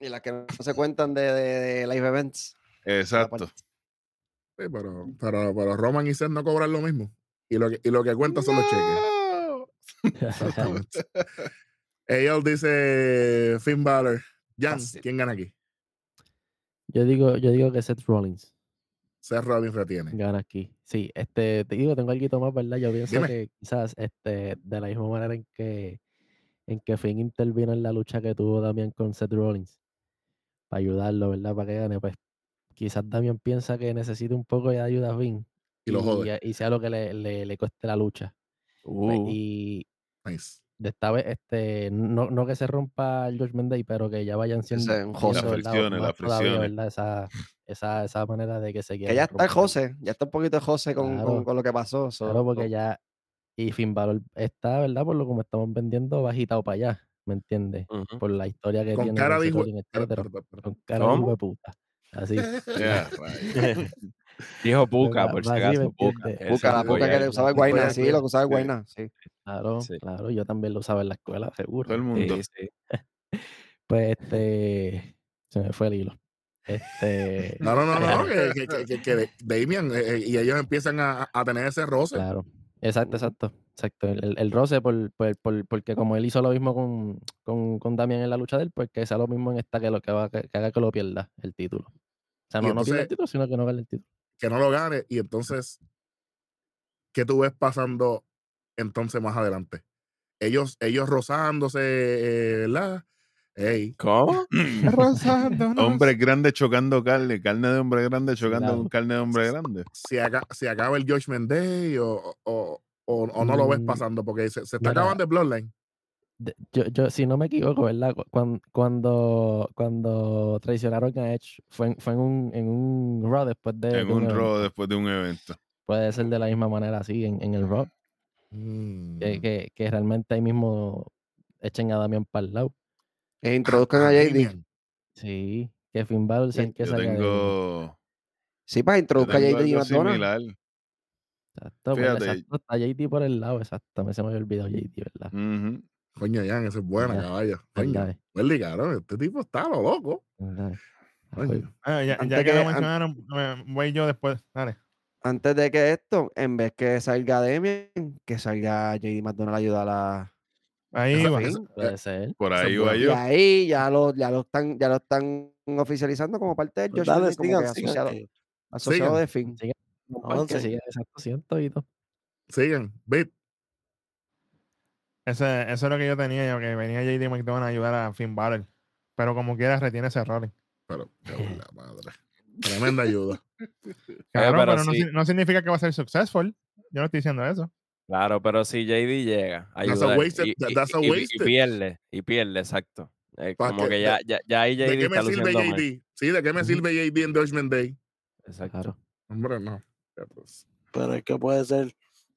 Y las que no se cuentan de, de- de live events. Exacto. Sí, pero, pero, pero Roman y Seth no cobran lo mismo. Y lo que, y lo que cuenta son los cheques. Exactamente. Eyal dice Finn Balor. Jan. ¿quién gana aquí? Yo digo, yo digo que Seth Rollins Seth Rollins retiene. gana aquí. Sí, este, te digo, tengo algo más, ¿verdad? Yo pienso Dime. que quizás este, de la misma manera en que en que Finn intervino en la lucha que tuvo Damian con Seth Rollins para ayudarlo, ¿verdad? Para que gane, pues quizás Damian piensa que necesita un poco de ayuda a Finn Y lo jode. y sea lo que le, le, le cueste la lucha. Pues, Uh, y Nice. de esta vez, este, no, no que se rompa el Judgment Day, pero que ya vayan siendo, un José. Las fricciones, las todavía, fricciones. ¿verdad? Esa, esa, esa manera de que se Que quieran ya está el romper. José, ya está un poquito de José con, con- Claro. con lo que pasó. so- Claro, porque ya. Y Finn Balor está, ¿verdad? Por lo como estamos vendiendo, va agitado para allá. ¿Me entiendes? ujú. Por la historia que Con tiene. cara con de hijo-. Con cara de hijo ¿Cómo? de puta. Así. Ya, rayos. Dijo Puca, por si acaso, ¿me Puca. la puca que usaba el Guayna, sí, lo que usaba el. Guayna, sí. Claro, Sí. claro. Yo también lo usaba en la escuela, seguro. Todo el mundo. Sí, sí. Pues este. Se me fue el hilo. Este. No, no, no, no. que, que, que, Damian eh, eh, y ellos empiezan a, a tener ese roce. Claro. Exacto, exacto. Exacto. El, el- el roce, por, por- por- porque como él hizo lo mismo con, con, con Damian en la lucha de él, pues que sea lo mismo en esta que, lo, que, va, que, que haga que lo pierda el título. O sea, no, no pierda el entonces- título, sino que no gane el título. Que no lo gane. Y entonces, ¿qué tú ves pasando entonces más adelante? Ellos, ellos rozándose, eh, ¿verdad? Ey, ¿Cómo? Rozándonos. Hombres grandes chocando carne, carne de hombre grande chocando Claro. con carne de hombre grande. si, aca- si acaba el Judgment Day o, o, o, o no lo ves Mm, pasando, porque se, se está mira. acabando el Bloodline. Yo, yo, si no me equivoco, ¿verdad? Cu- cuan- Cuando, cuando traicionaron a Edge, fue en, fue en un, en un Raw después de, En de un evento. robo después de un evento. Puede ser de la misma manera así en, en el Raw, Mm. que, que, que realmente ahí mismo echen a Damian para el lado. Que introduzcan a Ah, JD. Sí, que Finn Balor el que Yo tengo, Sí, para yo introduzcan a JD y similar. Exacto, ¿verdad? Fíjate. Exacto, está JD por el lado, exacto. Me se me había olvidado JD, ¿verdad? Ujú. Coño, Jan, esa es buena, caballo. Coño. Welly, cabrón, este tipo está lo loco. Coño. Ah, ya, ya que que- lo mencionaron, me- voy yo después. Dale. Antes de que esto, en vez que salga Demian, que salga JD McDonald a ayudar a Ahí va. Puede ser. Por ahí va bueno. Y yo. ahí ya lo, ya lo están, ya lo están oficializando como parte del Pues Josh dale, como sigan, sigan, asociado, que- asociado Sigan. de Finn. Sigue, Avancen. que sigue, exacto, siento y todo. Sigan, Bit. Ese, eso es lo que yo tenía, yo, que venía JD McDonald a ayudar a Finn Balor. Pero como quiera, retiene ese error. Pero, buena madre. Tremenda ayuda. Claro, pero pero, no, sí. si- no significa que va a ser successful. Yo no estoy diciendo eso. Claro, pero si JD llega a That's a ayudar wasted- y, y- that's a y- y pierde, y pierde, exacto. Como que- que ya, ya, ya ahí ¿De JD qué me está sirve luciendo mal. JD? Sí, ¿de qué me sirve JD en Judgment Day? Exacto. Claro. Hombre, no. Pero es que puede ser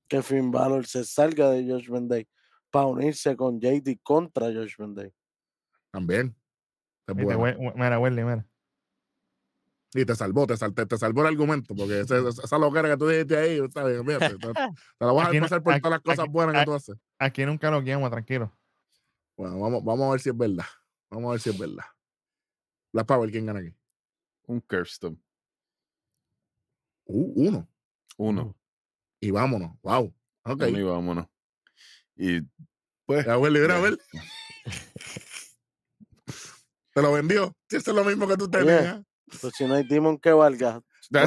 que Finn Balor se salga de Judgment Day para unirse con JD contra Judgment Day. También. Es Viste, bueno. we- we- Mira, Welly, mira. Y te salvó, te, sal- te, te salvó el argumento, porque esa, esa loquera que tú dijiste ahí, está bien, fíjate, te, te la vas a pasar por aquí- todas las cosas aquí- buenas que aquí- tú haces. Aquí nunca lo guiamos, tranquilo. Bueno, vamos, vamos a ver si es verdad. Vamos a ver si es verdad. La Power, ¿quién gana aquí? Un Kirsten. Uh, uno. Uno. Y vámonos. Wow. Ok. Uno y vámonos. Y pues. Ver. Te lo vendió. Si eso es lo mismo que tú tenías. Pues si no hay Demon que valga. No.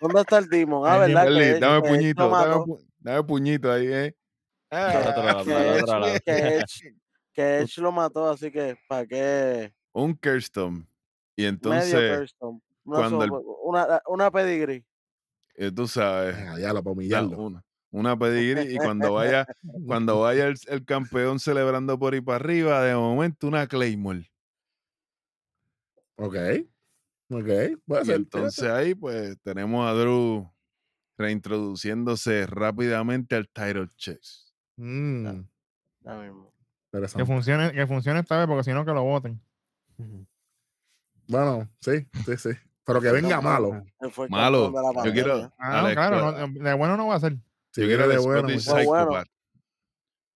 ¿Dónde está el Demon? Ah, El ¿verdad? Welly, que, dame puñito, dame, pu- dame puñito ahí, eh. Que al Edge- lo mató, así que ¿para qué? Un Kirsten. Y Medio entonces, Kirsten. Una, cuando el- so- una, una pedigree. eh, tú sabes, Ah, ya, para da humillarlo. una, una pedigrí y cuando vaya, cuando vaya el, el campeón celebrando por ahí para arriba, de momento una Claymore. Ok. Ok. Y entonces ahí pues tenemos a Drew reintroduciéndose rápidamente al title chase. Mm. Que interesante. funcione, que funcione esta vez, porque si no, que lo voten. Bueno, sí, sí, sí. Pero que venga malo. Malo, yo quiero. Ah, claro, no, de bueno no va a ser. Si quiero de bueno. Psychopath.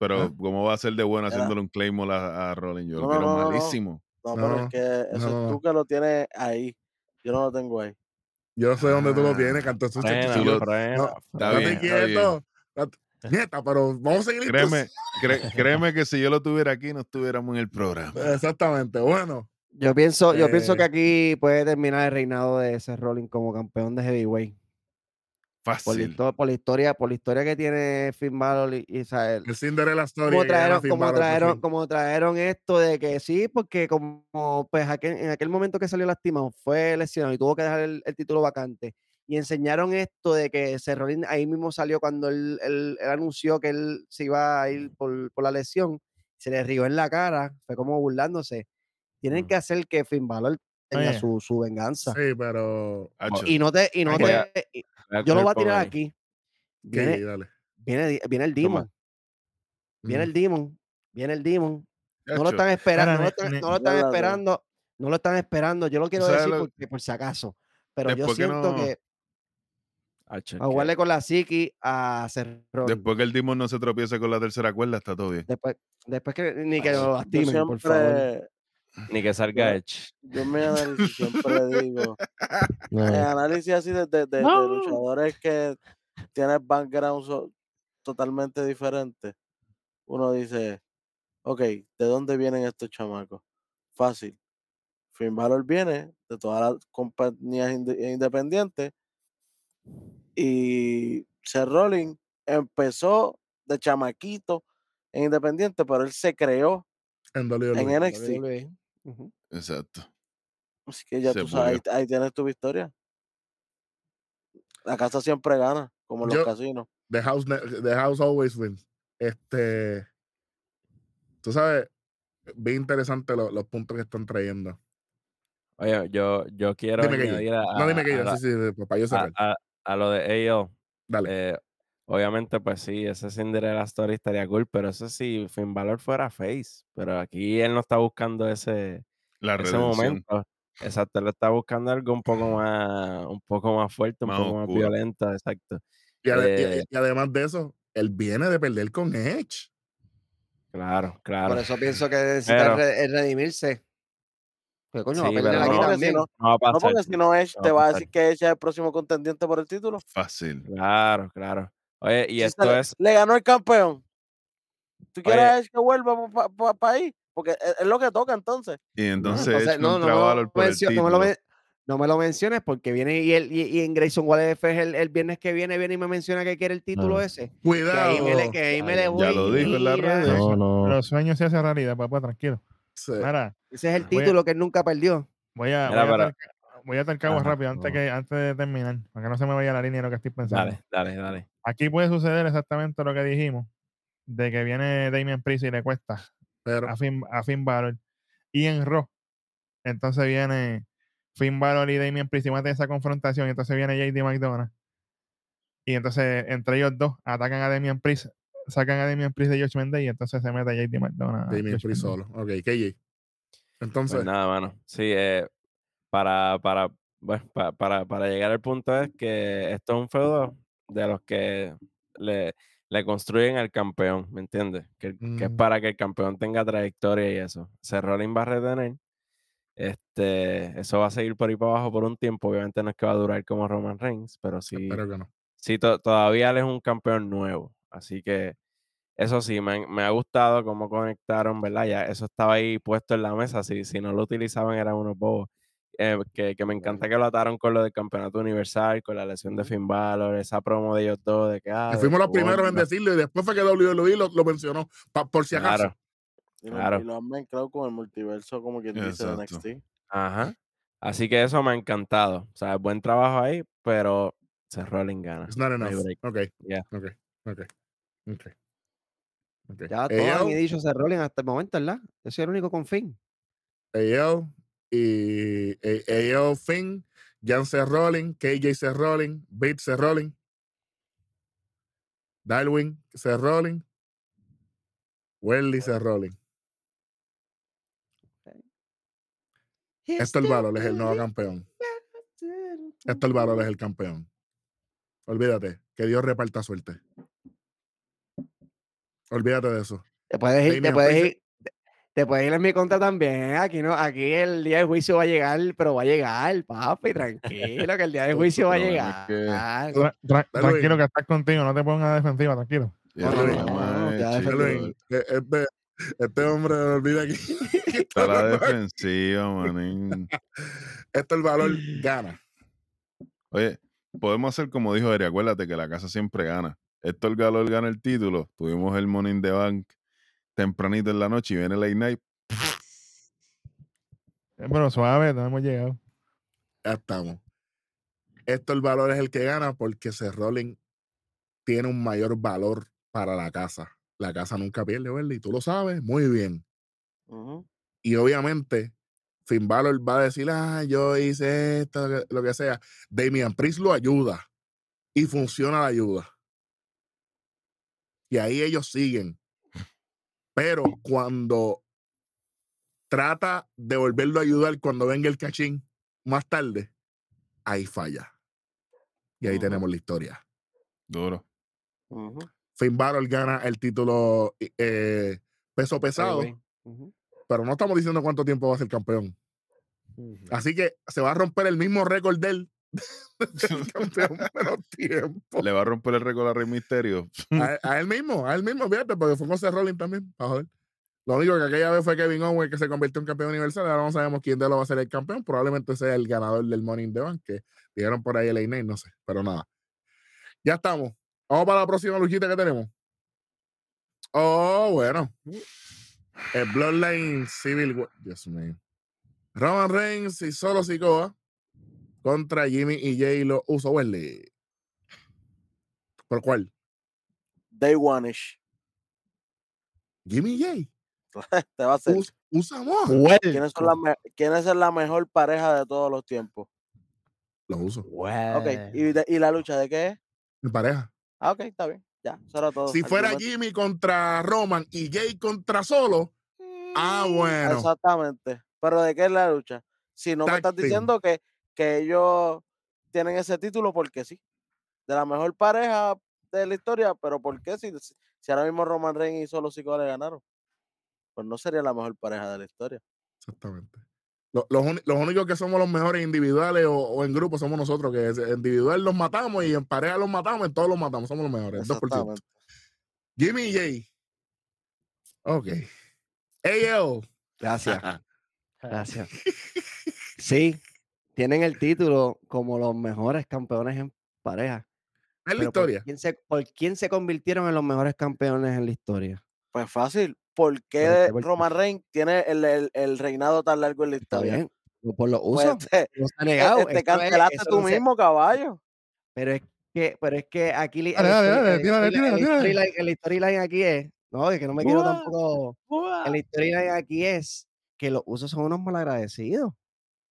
Pero, ¿Ah? ¿cómo va a ser de bueno haciéndole un Claymore a, a Rollins? Yo No, lo no, quiero no, no, no. malísimo. No, No, pero no, es que eso no, es no. tú que lo tienes ahí. Yo no lo tengo ahí. Yo sé dónde tú lo Ah, tienes, tú lo- no, Estate está bien. quieto. Nieta, pero vamos a seguir. Créeme, cre- créeme que si yo lo tuviera aquí, no estuviéramos en el programa. Exactamente. Bueno, Yo pienso, yo pienso que Eh. aquí puede terminar el reinado de Seth Rollins como campeón de heavyweight. Por la, por historia, por la historia que tiene Finn Balor y, y, o sea, el- el Cinderella Story. como trajeron, como Balor trajeron, como trajeron esto de que sí, porque como pues aquel- en aquel momento que salió lastimado, fue lesionado y tuvo que dejar el, el título vacante. Y enseñaron esto de que Rollins ahí mismo salió cuando él, él- él anunció que él se iba a ir por, por la lesión. Se le rió en la cara, fue como burlándose. Tienen Mm. que hacer que Finn Balor tenga su, su venganza. Sí, pero. Y no te, y no y- yo lo voy a tirar aquí. Viene, dale. viene, viene el. Demon. Viene el Demon. Viene el Demon. No lo están esperando, no lo están, ne- no lo están Guárdalo. esperando, no lo están esperando. Yo lo quiero decir porque, por si acaso. Pero yo Después que siento no- que Hacho, es a jugarle que- con la psiqui a Rollins. Después que el Demon no se tropiece con la tercera cuerda, está todo bien. Después, después que ni que Ay, lo lastimen, por favor. Ni que salga Yo- Edge. yo en mi análisis siempre digo, No, en análisis así de, de- de- de No. luchadores que tienen backgrounds so- totalmente diferentes, uno dice, ok, ¿de dónde vienen estos chamacos? Fácil. Finn Balor viene de todas las compañías inde- independientes y Seth Rollins empezó de chamaquito en independiente, pero él se creó En. NXT. WWE. Ujú. Exacto. Así que ya Se tú sabes, ahí, murió. ahí tienes tu victoria. La casa siempre gana, como en los Yo- casinos. The house, ne- the house always wins. Este. Tú sabes, bien interesante lo- los puntos que están trayendo. Oye, yo, yo quiero Dime que yo. añadir a, No, dime que a yo, la- sí, sí, sí, para yo a, cerrar. a- a lo de AO. Dale. Obviamente, pues sí, ese Cinderella Story estaría cool, pero eso sí, Finn Balor fuera face. Pero aquí él no está buscando ese, La ese redención. momento. Exacto, él está buscando algo un poco más, un poco más fuerte, un Más poco más violento, exacto. Y, ade- y- eh, y además de eso, él viene de perder con Edge. Claro, claro. Por eso pienso que necesita Pero- re- redimirse. Pues coño, va a Sí, perder pero aquí no- también. no, No va a no, pasar. porque si no, Edge no te va a pasar. decir que Edge es el próximo contendiente por el título. Fácil. Claro, claro. Oye, y Si esto le, es, le ganó el campeón. ¿Tú quieres que vuelva para ahí? Porque es, es lo que toca entonces. Y No, entonces, no, me lo Balor por el mencio- no me lo título. men- no me lo menciones porque viene y, el, y, y en Grayson Waller F el, el viernes que viene viene y me menciona que quiere el título Claro. ese. Que Cuidado. ahí me le, que ahí me Ya le lo- voy. ya lo dijo en las redes. no, no. Los sueños se hacen realidad, papá, tranquilo. Sí. Ese es el a- título que él nunca perdió. voy a, Mira, voy a pero- atar ca- voy a atar Ajá, rápido antes, que, antes de terminar, para que no se me vaya la línea de lo que estoy pensando. dale, dale, dale. Aquí puede suceder exactamente lo que dijimos, de que viene Damian Priest y le cuesta Pero a Finn, a Finn Balor. Y en Raw, entonces viene Finn Balor y Damian Priest y meten esa confrontación, y entonces viene JD McDonough. Y entonces entre ellos dos atacan a Damian Priest, sacan a Damian Priest de George Mendez y entonces se mete JD McDonough. a Damien Priest solo. Ok, KJ. Entonces, Pues nada, mano. Sí, eh, para, para, bueno, pa- para, para llegar al punto es que esto es un feudo de los que le, le construyen al campeón, ¿me entiendes? Que, que es Mm. para que el campeón tenga trayectoria y eso. Se Rollins va a retener. Este, eso va a seguir por ahí para abajo por un tiempo. Obviamente no es que va a durar como Roman Reigns, pero sí, espero que no. sí to- todavía él es un campeón nuevo. Así que eso sí, me, me ha gustado cómo conectaron, ¿verdad? Ya eso estaba ahí puesto en la mesa. Si, si no lo utilizaban, eran unos bobos. Eh, que, que me encanta que lo ataron con lo del campeonato universal, con la lesión de Finn Balor, esa promo de ellos dos, de que, ah, fuimos los primeros en decirlo y después fue que WWE lo, lo mencionó, pa- por si acaso. Claro, Y lo, Claro. y lo han mezclado con el multiverso, como quien dice, de. NXT. ajá. Así que eso me ha encantado. O sea, buen trabajo ahí, pero se Rollins gana. It's not enough. break. Ok, Yeah. ok, ok, ok. ok. Ya todos han dicho se Rollins hasta el momento, ¿verdad? Yo soy el único con fin. AO y AO Finn, Jan C. Rolling, KJ C. Rolling, Beat C. Rolling, Darwin C. Rolling, Welly C. Rolling. Héctor Valor es el nuevo campeón. Héctor Valor es el campeón. Olvídate, que Dios reparta suerte. Olvídate de eso. Te puedes ir, te puedes ir, te- puedes ir en mi contra también. Aquí no, aquí el día de juicio va a llegar, pero va a llegar, papi, tranquilo, que el día de juicio va a llegar. que- Tra- tra- Dale, tranquilo que estás contigo, no te pongas a defensiva, tranquilo. Ya No, no, ya este, este hombre olvida aquí. Está la defensiva, manín. Esto el valor gana. Oye, podemos hacer como dijo Eri, acuérdate que la casa siempre gana. Héctor Galor gana el título. Tuvimos el Money in the Bank tempranito en la noche y viene la Night. Eh, Pero suave, no hemos llegado. Ya estamos. Esto el valor es el que gana porque ese Rolling tiene un mayor valor para la casa. La casa nunca pierde, ¿verdad? Y tú lo sabes muy bien. Y obviamente, Finn Balor va a decir, ah, yo hice esto, lo que- lo que sea. Damian Priest lo ayuda y funciona la ayuda. Y ahí ellos siguen. Pero cuando trata de volverlo a ayudar cuando venga el cachín más tarde, ahí falla. Y ahí tenemos la historia. Duro. Ujú. Finn Balor gana el título eh, peso pesado, pero no estamos diciendo cuánto tiempo va a ser campeón. Así que se va a romper el mismo récord de él. campeón menos tiempo. Le va a romper el récord a Rey Misterio. A, él- a él mismo, a él mismo, fíjate, porque fue con Seth Rollins también. joder. Lo único que aquella vez fue Kevin Owens que se convirtió en campeón universal. Ahora no sabemos quién de los va a ser el campeón. Probablemente sea el ganador del Money in the Bank, que dijeron por ahí el Name, no sé, pero nada. Ya estamos. Vamos para la próxima luchita que tenemos. Oh, bueno. El Bloodline Civil War. Dios mío. Roman Reigns y Solo Sikoa contra Jimmy y Jay lo uso Wesley. ¿Por cuál? Day One-ish. Jimmy y Jay. Te va a hacer. Us- usamos. ¿Quiénes son la me- ¿Quiénes es la mejor pareja de todos los tiempos? Lo uso. Ok. ¿Y, de- y la lucha de qué es? Mi pareja. Ah, ok, está bien. Ya, eso era todo. Si fuera. Jimmy contra Roman y Jay contra Solo, ah, bueno. Exactamente. Pero ¿de qué es la lucha? Si no me estás diciendo que, que ellos tienen ese título porque sí. De la mejor pareja de la historia, pero ¿por qué? Si, si- ahora mismo Roman Reigns y Solo Sikoa le ganaron. Pues no sería la mejor pareja de la historia. Exactamente. Lo- Los, los únicos que somos los mejores individuales o, o en grupo somos nosotros, que en individual los matamos y en pareja los matamos, en todos los matamos, somos los mejores. 2%. Exactamente. Jimmy y Jay. Ok. AL. Gracias. Gracias. Sí, tienen el título como los mejores campeones en pareja. Es la pero ¿por historia. quién, se, ¿Por quién se convirtieron en los mejores campeones en la historia? Pues fácil. ¿Por qué Roman Reigns tiene el, el- el reinado tan largo en la Está historia? bien. Por- los Pues usos. te, No se ha eh, negado. te eso es- cancelaste eso tú no mismo, caballo. Pero es que, pero es que aquí el dale, story- dale, el tírale, storyline- aquí es, no, es que no me quiero tampoco. El storyline aquí es que los usos son unos malagradecidos.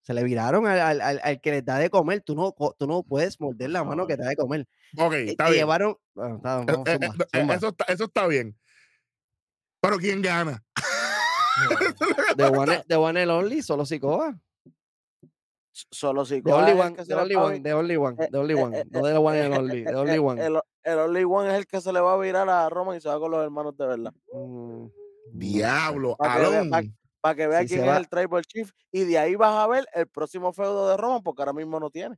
Se le viraron al, al- al- al que les da de comer. Tú no, tú no puedes morder la mano que te da de comer. Ok, Eh, está bien. llevaron. bueno, está, Eh, vamos, eh, eso, está, eso está bien. Pero ¿quién gana? The one, the one and only, solo Sikoa. Solo The Sikoa only one, the only one, the only one, the only one. No the one and only, the only el, one. el- el only one es el que se le va a virar a Roman y se va con los hermanos de verdad. Mm. Diablo, Alon. Para que vea Si quién es va- el Tribal Chief. Y de ahí vas a ver el próximo feudo de Roman, porque ahora mismo no tiene.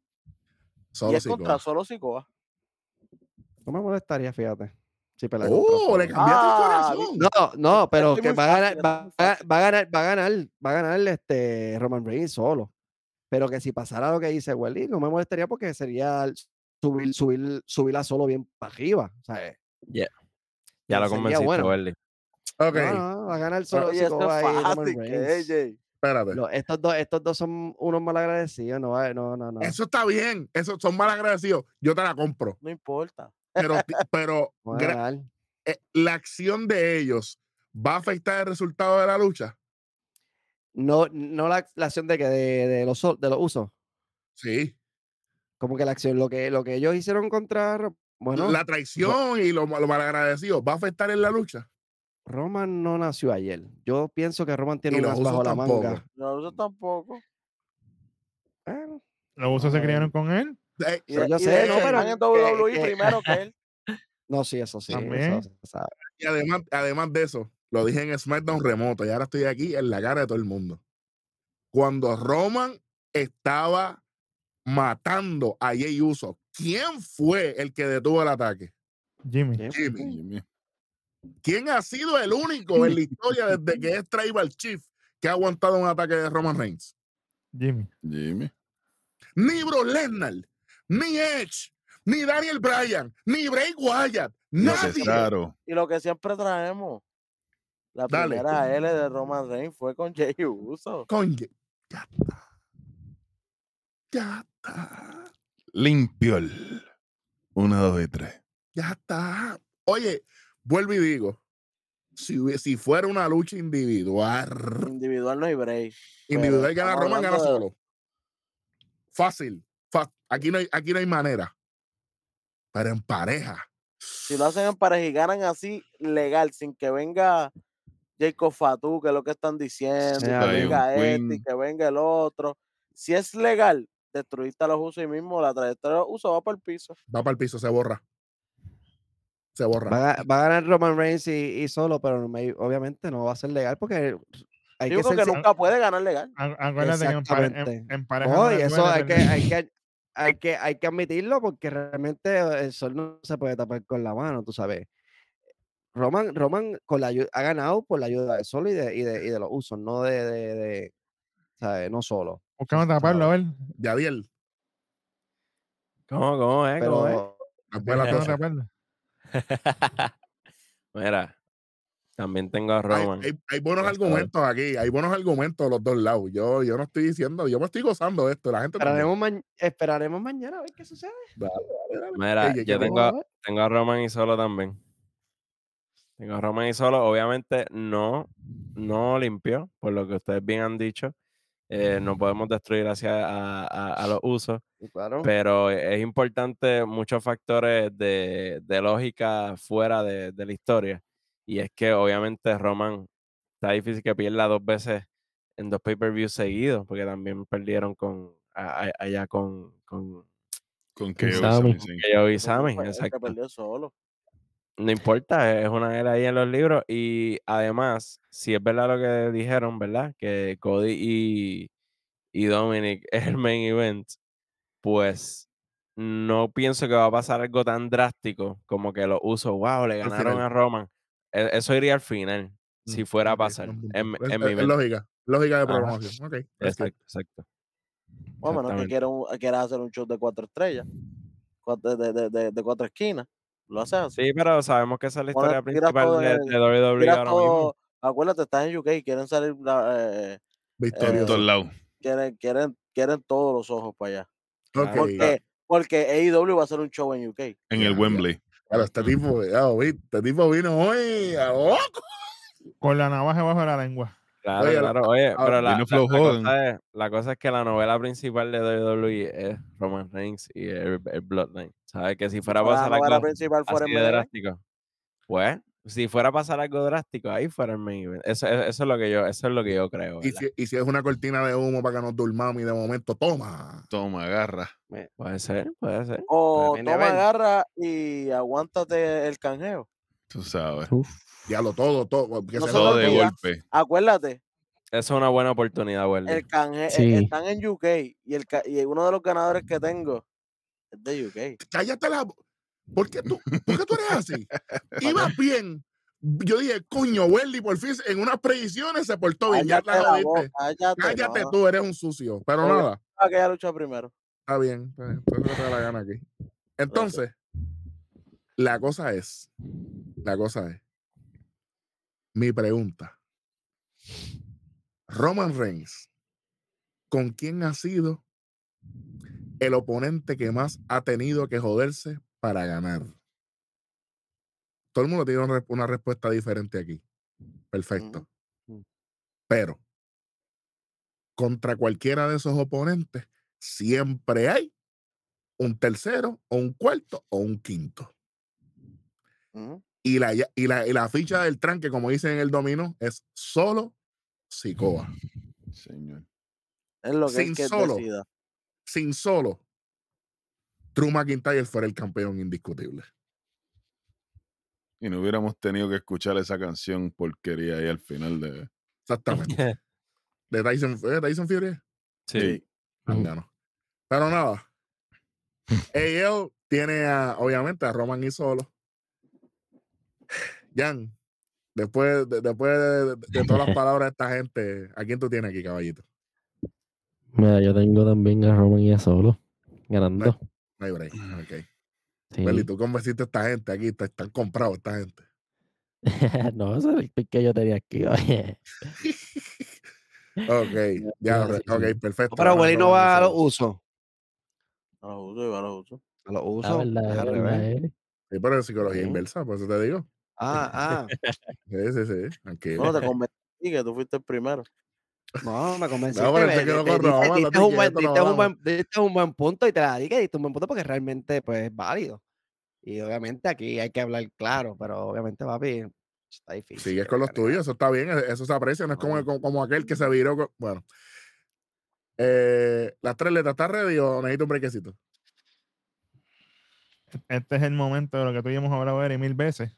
y es contra solo Sikoa. No me molestaría, fíjate. Pelea contra Oh, le cambiaste Ah, el corazón. No, no, pero Estoy que va a ganar, va, va- va a ganar, va a ganar, va a ganar este Roman Reigns solo. Pero que si pasara lo que dice Welly, no me molestaría porque sería subir, subir, subirla solo bien para arriba. ¿sabes? Ya Pero lo convenciste, bueno. Welly. Ok, No, no, va a ganar solo Oye, Sikoa espérate. Lo- estos, dos, estos dos son unos malagradecidos. No, no, no, no. Eso está bien. Eso son mal agradecidos. Yo te la compro. No importa. Pero, pero eh, la acción de ellos va a afectar el resultado de la lucha. No, no la, la acción de que de, de los de los usos. Sí. Como que la acción, lo que, lo que ellos hicieron contra bueno, la traición y lo, lo malagradecido va a afectar en la lucha. Roman no nació ayer. Yo pienso que Roman tiene Y un as bajo la tampoco. manga. No lo uso tampoco. Bueno, Los usos se criaron con él. Eh, Yo- yo sé, no, pero en WWE que- primero que él. no, sí, eso sí. eso También. se sabe. Y además, además de eso, lo dije en SmackDown remoto y ahora estoy aquí en la cara de todo el mundo. Cuando Roman estaba matando a Jey Uso, ¿quién fue el que detuvo el ataque? Jimmy. Jimmy. Jimmy. ¿Quién ha sido el único en la historia desde que es Tribal Chief que ha aguantado un ataque de Roman Reigns? Jimmy. Jimmy. Ni Bro Lesnar, ni Edge, ni Daniel Bryan, ni Bray Wyatt, Lo nadie. que Claro. Y lo que siempre traemos. La Dale. primera L de Roman Reigns fue con Jey Uso. Con Ye- Ya está. Ya está. Limpio el. Una, dos y tres. Ya está. Oye, vuelvo y digo, si, si fuera una lucha individual, Individual no hay break. individual gana Roman, gana solo. Fácil. fa- Aquí, no hay, aquí no hay manera. Pero en pareja. Si lo hacen en pareja y ganan así, legal, sin que venga Jacob Fatu, que es lo que están diciendo, Yeah, que venga este y que venga el otro. Si es legal, destruiste a los usos y mismo la trayectoria de los usos va para el piso. Va para el piso, se borra. Se borra. Va, a- va a ganar Roman Reigns y, y solo, pero me- obviamente no va a ser legal porque hay Digo que que ser nunca puede ganar legal. Acu- Acuérdate que en, pare- en- Exactamente. en pareja. No, no y eso hay que, hay que, hay que, hay que admitirlo porque realmente el sol no se puede tapar con la mano, tú sabes. Roman, Roman con la ha ganado por la ayuda de Solo y de, y de, y de los usos, no de, de, de- ¿sabes? no solo. Buscamos taparlo, a ver. Yadiel. ¿Cómo, cómo es? ¿Cómo es? Pero después de Mira, también tengo a Roman. hay- hay buenos argumentos aquí, hay buenos argumentos de los dos lados. Yo, yo no estoy diciendo, yo me estoy gozando de esto. La gente esperaremos, ma- esperaremos mañana a ver qué sucede. Dale, dale, dale. Mira, Ey, ¿qué yo tengo, a- tengo a Roman y Solo también. Tengo a Roman y Solo. Obviamente no, no limpio, por lo que ustedes bien han dicho. Eh, no podemos destruir hacia a, a- a los usos, Claro. pero es importante muchos factores de, de lógica fuera de, de la historia. Y es que obviamente Roman está difícil que pierda dos veces en dos pay-per-views seguidos, porque también perdieron con a- allá con, con Con que Sammy. KO y Sami, El que exacto. perdió solo. No importa, es una era ahí en los libros. Y además, si es verdad lo que dijeron, ¿verdad? Que Cody y, y Dominic es el main event, pues no pienso que va a pasar algo tan drástico como que los usos, wow, le ganaron a Roman. E- Eso iría al final, si Mm, fuera a pasar. buen punto. En, Es- en es- mi es mente. lógica, lógica de programación. Ok, that's good. Exacto, exacto. Bueno, menos que quieras hacer un show de cuatro estrellas, de, de, de cuatro esquinas. Lo haces así. Sí, pero sabemos que esa es la historia principal de, en- de WWE mismo. acuérdate, estás en UK, quieren salir, la- eh, Por Victorioso. todos lados. quieren, quieren, quieren todos los ojos para allá. Ok. Porque, porque AEW va a hacer un show en UK. En el Wembley. Claro, este tipo, este tipo vino hoy a loco. Con la navaja bajo la lengua. Claro, Oye, la- claro. Oye, ah, pero la, vino la- Flow la cosa es, la cosa es que la novela principal de WWE es Roman Reigns y el, el Bloodline. ¿Sabes? Que si fuera a La pasar novela algo principal fuera así de drástico, pues, si fuera a pasar algo drástico, ahí fuera el main event. Eso, eso, eso es lo que yo, eso es lo que yo creo. Y si, y si es una cortina de humo para que nos durmamos y de momento, toma. Toma, agarra. Puede ser, puede ser. O toma, Event. agarra y aguántate el canjeo. Tú sabes. Diablo, todo, todo. Que se Todo de golpe. Acuérdate, Eso es una buena oportunidad, Welly. el canje, Sí. están en UK y, el, y uno de los ganadores que tengo es de UK. Cállate la. ¿Por qué tú, por qué tú eres así? Ibas bien. Yo dije, coño, Welly, por fin en unas predicciones se portó bien. Ya Cállate la la boca, jodiste. cállate. Cállate no. tú, eres un sucio. Pero Oye. nada, Aquella lucha primero. está bien. Está bien. Tú no te da la gana aquí. Entonces, la cosa es, la cosa es, mi pregunta. Roman Reigns, ¿con quién ha sido el oponente que más ha tenido que joderse para ganar? Todo el mundo tiene una, re- una respuesta diferente aquí. Perfecto. Ujú. Pero, contra cualquiera de esos oponentes, siempre hay un tercero, o un cuarto, o un quinto. Ujú. Y la, y la, y la ficha del tranque, como dicen en el dominó, es solo Sikoa. Señor. Es lo que Sin es que solo. decida. Sin solo Drew McIntyre fuera el campeón indiscutible. y no hubiéramos tenido que escuchar esa canción porquería ahí al final de. Exactamente. De Tyson, ¿eh? Tyson Fury. Sí. Zángano. Pero nada. AL tiene a, obviamente a Roman y solo. Jan, después, de, después de, de todas las palabras de esta gente, ¿a quién tú tienes aquí, caballito? Mira, yo tengo también a Roman y a Solo ganando. No hay break. Ok. Sí. Welly, tú convenciste a esta gente aquí, están comprados esta gente. no, ese es el pick que yo tenía aquí. Oye. Ok, ya, ok, perfecto. Pero Willy no va a los usos. A los uso y va a los uso. A los La usos. verdad, es la al verdad, revés. Sí, pero es psicología inversa, por eso te digo. Ah, ah. Sí, sí, sí. Tranquilo. No, te convencí que tú fuiste el primero. No, me convenciste. No, pero quedó con diste- un buen- punto y te la dije, diste un buen punto porque realmente pues es válido. Y obviamente aquí hay que hablar claro, pero obviamente papi, está difícil. Sigues con los tuyos, eso está bien, e- eso se aprecia, no es como, como, como aquel que se viró. con- bueno. Eh, las tres letras, ¿estás ready o necesito un brequecito? Este es el momento de lo que tú y yo hemos hablado mil veces,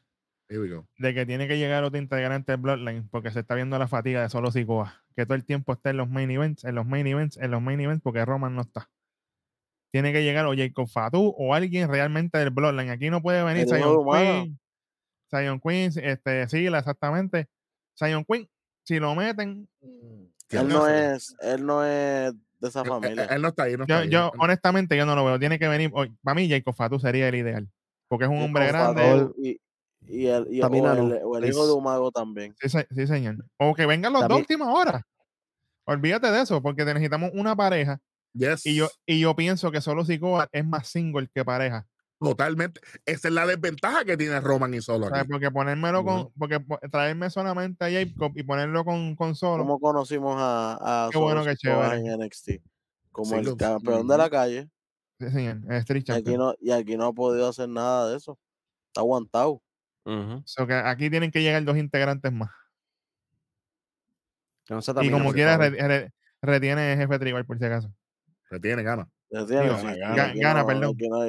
Here we go. de que tiene que llegar otro integrante del Bloodline, porque se está viendo la fatiga de solo Sikoa, que todo el tiempo está en los main events, en los main events, en los main events, porque Roman no está. Tiene que llegar o Jacob Fatu o alguien realmente del Bloodline. Aquí no puede venir Humano. Queen. Zion Queen, este, Sigla, exactamente. Zion Queen, si lo meten, ¿Qué Él no es, él no es de esa Él- él- familia. Él no está ahí, no está yo, ahí. yo Él- honestamente yo no lo veo. Tiene que venir, para mí Jacob Fatu sería el ideal, porque es un hombre grande. Fadol Y, y el, y, Tamina el, o el hijo de. Umago también. Sí, se- sí, señor. O que vengan los dos a También- última hora. Olvídate de eso, porque te necesitamos una pareja. Yes. Y yo, y yo pienso que solo Sikoa es más single que pareja. Totalmente. Esa es la desventaja que tiene Roman y solo O sea, aquí. porque ponérmelo con, porque po- traerme solamente a Jacob y ponerlo con, con solo. ¿Cómo conocimos a, a Qué bueno, Solo qué Sikoa chévere. en NXT? Como Sí, el lo- campeón de la calle. Sí, señor. Es Street Y aquí, Champion. no, y aquí no ha podido hacer nada de eso. Está aguantado. So que aquí tienen que llegar dos integrantes más. No Y como quiera, favor. re- re- retiene jefe tribal por si acaso. Retiene gana. Digo, sí, gana, no- perdón. no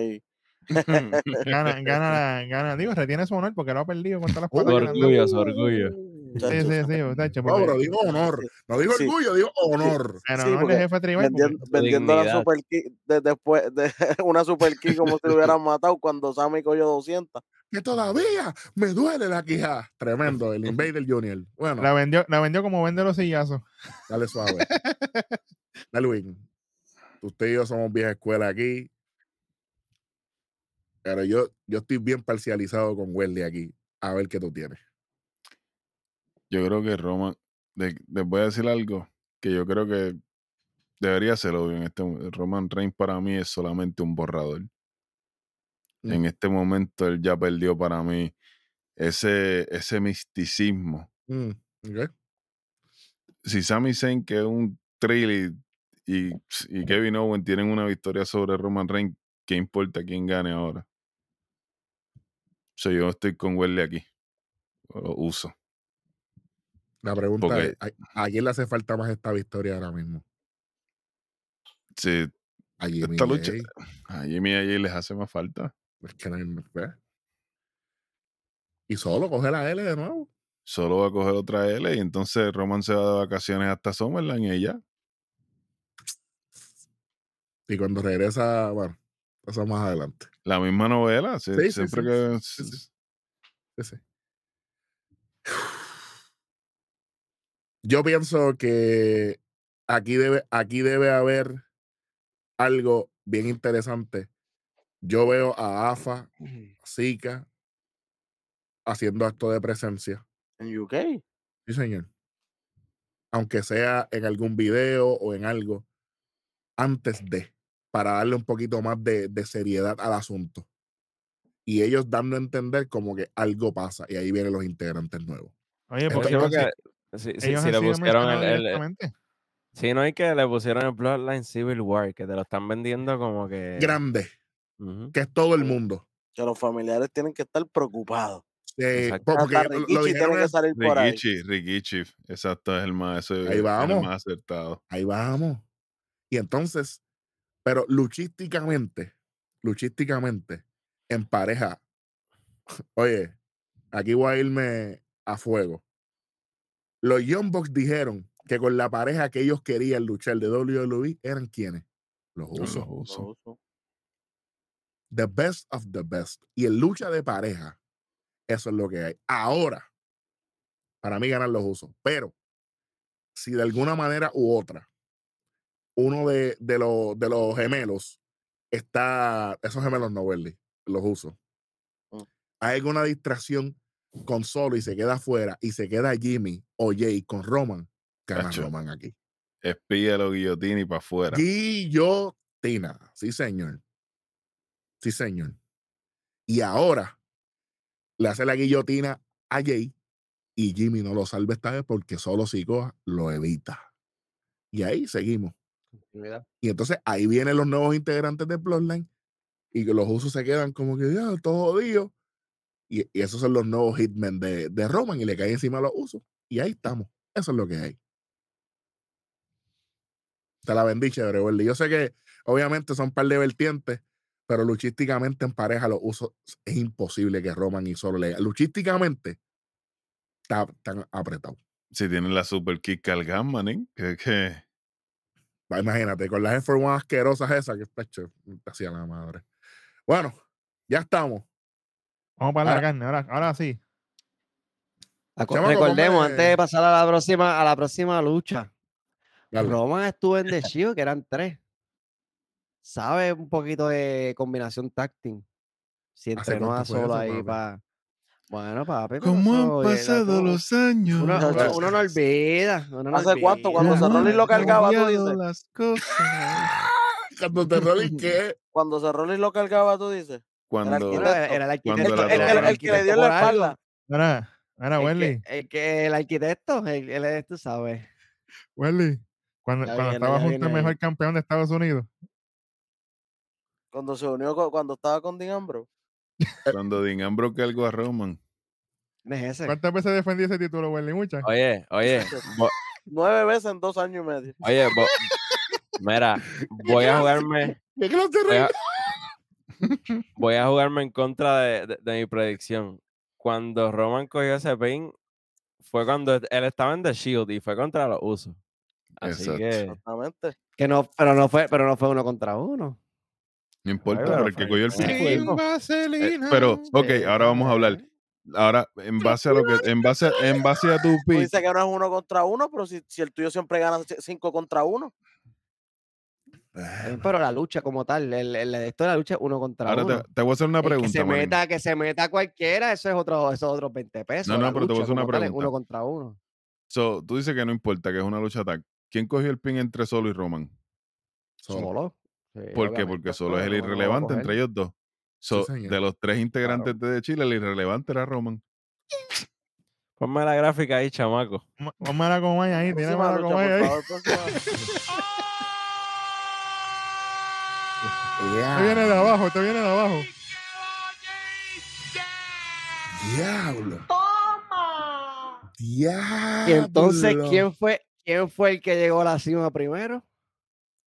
Gana, gana, gana. Digo, retiene su honor porque lo ha perdido con todas las Uh, patas dado. Orgullo, su orgullo. Sí, sí, sí, No, porque pero digo honor. No digo Sí. orgullo, digo honor. en sí, honor de porque jefe tribal. porque- vendiendo, vendiendo la super key de, después de una super key como si lo hubieran matado cuando Sammy cogió 200. Que todavía me duele la quija. Tremendo, el Invader Junior. Bueno, La vendió, la vendió como vende los sillazos. dale suave. Dale, Win. Usted y yo somos vieja escuela aquí. Pero yo, yo estoy bien parcializado con Welly aquí. A ver qué tú tienes. Yo creo que Roman, les voy a decir algo que yo creo que debería ser obvio en este Roman Reigns para mí es solamente un borrador. En este momento él ya perdió para mí ese, ese misticismo. Mm. Si Sami Zayn, que es un thrill y, y, Kevin Owen tienen una victoria sobre Roman Reigns, ¿qué importa quién gane ahora? So, yo estoy con Welly aquí. Lo uso. La pregunta Porque- es: ¿a, a quién le hace falta más esta victoria ahora mismo? Sí, A Jimmy esta lucha a Jimmy y a Jay les hace más falta. Es que no. Y solo coge la L de nuevo. Solo va a coger otra L y entonces Roman se va de vacaciones hasta Summerland y ella. Y cuando regresa, bueno, eso más adelante. La misma novela. Sí, sí, siempre sí, que. sí, sí. Sí, sí. Yo pienso que aquí debe, aquí debe haber algo bien interesante. Yo veo a AFA, a Zika, haciendo acto de presencia. En UK. Sí, señor. Aunque sea en algún video o en algo, antes de, para darle un poquito más de, de seriedad al asunto. Y ellos dando a entender como que algo pasa y ahí vienen los integrantes nuevos. Oye, porque han si, si- si- ellos si han le pusieron el, el- directamente. si no hay que le pusieron el Bloodline Civil War, que te lo están vendiendo como que. Grande, Que es todo el Sí. mundo. Que los familiares tienen que estar preocupados. Po- porque lo- dijeron que salir por ahí. Rikichi. Exacto, es el más, ese, Ahí vamos. el más acertado. ahí vamos. Y entonces, pero luchísticamente, luchísticamente, en pareja, oye, aquí voy a irme a fuego. Los Young Bucks dijeron que con la pareja que ellos querían luchar de WWE eran quienes? Los Los usos. The best of the best. Y en lucha de pareja, eso es lo que hay. Ahora, para mí ganan los usos. Pero, si de alguna manera u otra, uno de, de, los, de los gemelos está, esos gemelos no, Welly, los usos. Mm. Hay alguna distracción con Solo y se queda afuera y se queda Jimmy o Jay con Roman, gana. Roman aquí. Espíalo, guillotín y para afuera. Guillotina. Sí, señor. Sí, señor. Y ahora le hace la guillotina a Jay y Jimmy no lo salva esta vez porque solo Sikoa lo evita. Y ahí seguimos. Y entonces ahí vienen los nuevos integrantes de Bloodline y que los usos se quedan como que ya, todo jodido. Y, y esos son los nuevos hitmen de, de Roman y le caen encima a los usos. Y ahí estamos. Eso es lo que hay. Te la vendí, chévere, Welly. Yo sé que obviamente son un par de vertientes, pero luchísticamente en pareja los usos es imposible que Roman y solo le Luchísticamente está- están apretados. Si tienen la super kick al gamma, ¿eh? Que, que Va, Imagínate, con las F1 asquerosas esas que te hacía la madre. Bueno, ya estamos. Vamos para la Ahora- carne, ahora, ahora sí. Chamaco, Recordemos, antes de pasar a la próxima, a la próxima lucha, Dale. Roman estuvo en The Shield, que eran tres. Sabe un poquito de combinación táctil. Si ¿Hace entrenó a solo ahí para. Bueno, papi. ¿Cómo han oye, pasado los años? Uno, uno- Muchachos. uno no olvida. uno no ¿Hace cuánto? Cuando ¿Cómo Cerrone han lo cargaba, tú dices. las cosas? Cuando rolling, ¿qué? Cuando Cerrone lo cargaba, tú dices. Cuando, era, era el arquitecto. El, que- era el que le dio la espalda. El que, Welly, el que el arquitecto, él, él es, tú sabes. Welly. Cuando, cuando viene, estaba junto al mejor campeón de Estados Unidos. Cuando se unió, cuando estaba con Dean Ambrose. cuando Dean Ambrose cargó a Roman. No es ese. ¿Cuántas veces defendí ese título, Welly? Muchas. Oye, oye, Nueve veces en dos años y medio. oye, mira, voy a jugarme, ¿Qué que no te voy a, voy a jugarme en contra de, de- de mi predicción. Cuando Roman cogió ese pin, fue cuando él estaba en The Shield y fue contra los usos. Así Exacto. que, Exactamente. Que no, pero no fue, pero no fue uno contra uno. No importa, pero el que cogió el. Sin vaselina. Pero, ok, Sí, ahora vamos a hablar. Ahora, en base a lo que, en base, en base a tu Tú pick, dices que no es uno contra uno, pero si, si el tuyo siempre gana cinco contra uno. Eh, Pero la lucha como tal, el, el, esto de la lucha es uno contra ahora uno. te, te voy a hacer una El que pregunta. se Marín. meta, que se meta cualquiera, eso es otro, eso es otros 20 pesos. No, no, la pero te voy a hacer una tal pregunta. Uno contra uno. So, tú dices que no importa, que es una lucha tag. ¿Quién cogió el pin entre Solo y Roman? Solo. Solo. Sí, ¿Por qué? Porque Solo es el irrelevante entre ellos dos. So, de los tres integrantes de Chile, el irrelevante era Roman. ponme la gráfica ahí, chamaco. Ponme la comay ahí, tiene Próxima la lucha, comay por ahí. próxima. Te viene de abajo, te viene de abajo. Diablo. Diablo. Y entonces, ¿quién fue, ¿quién fue el que llegó a la cima primero?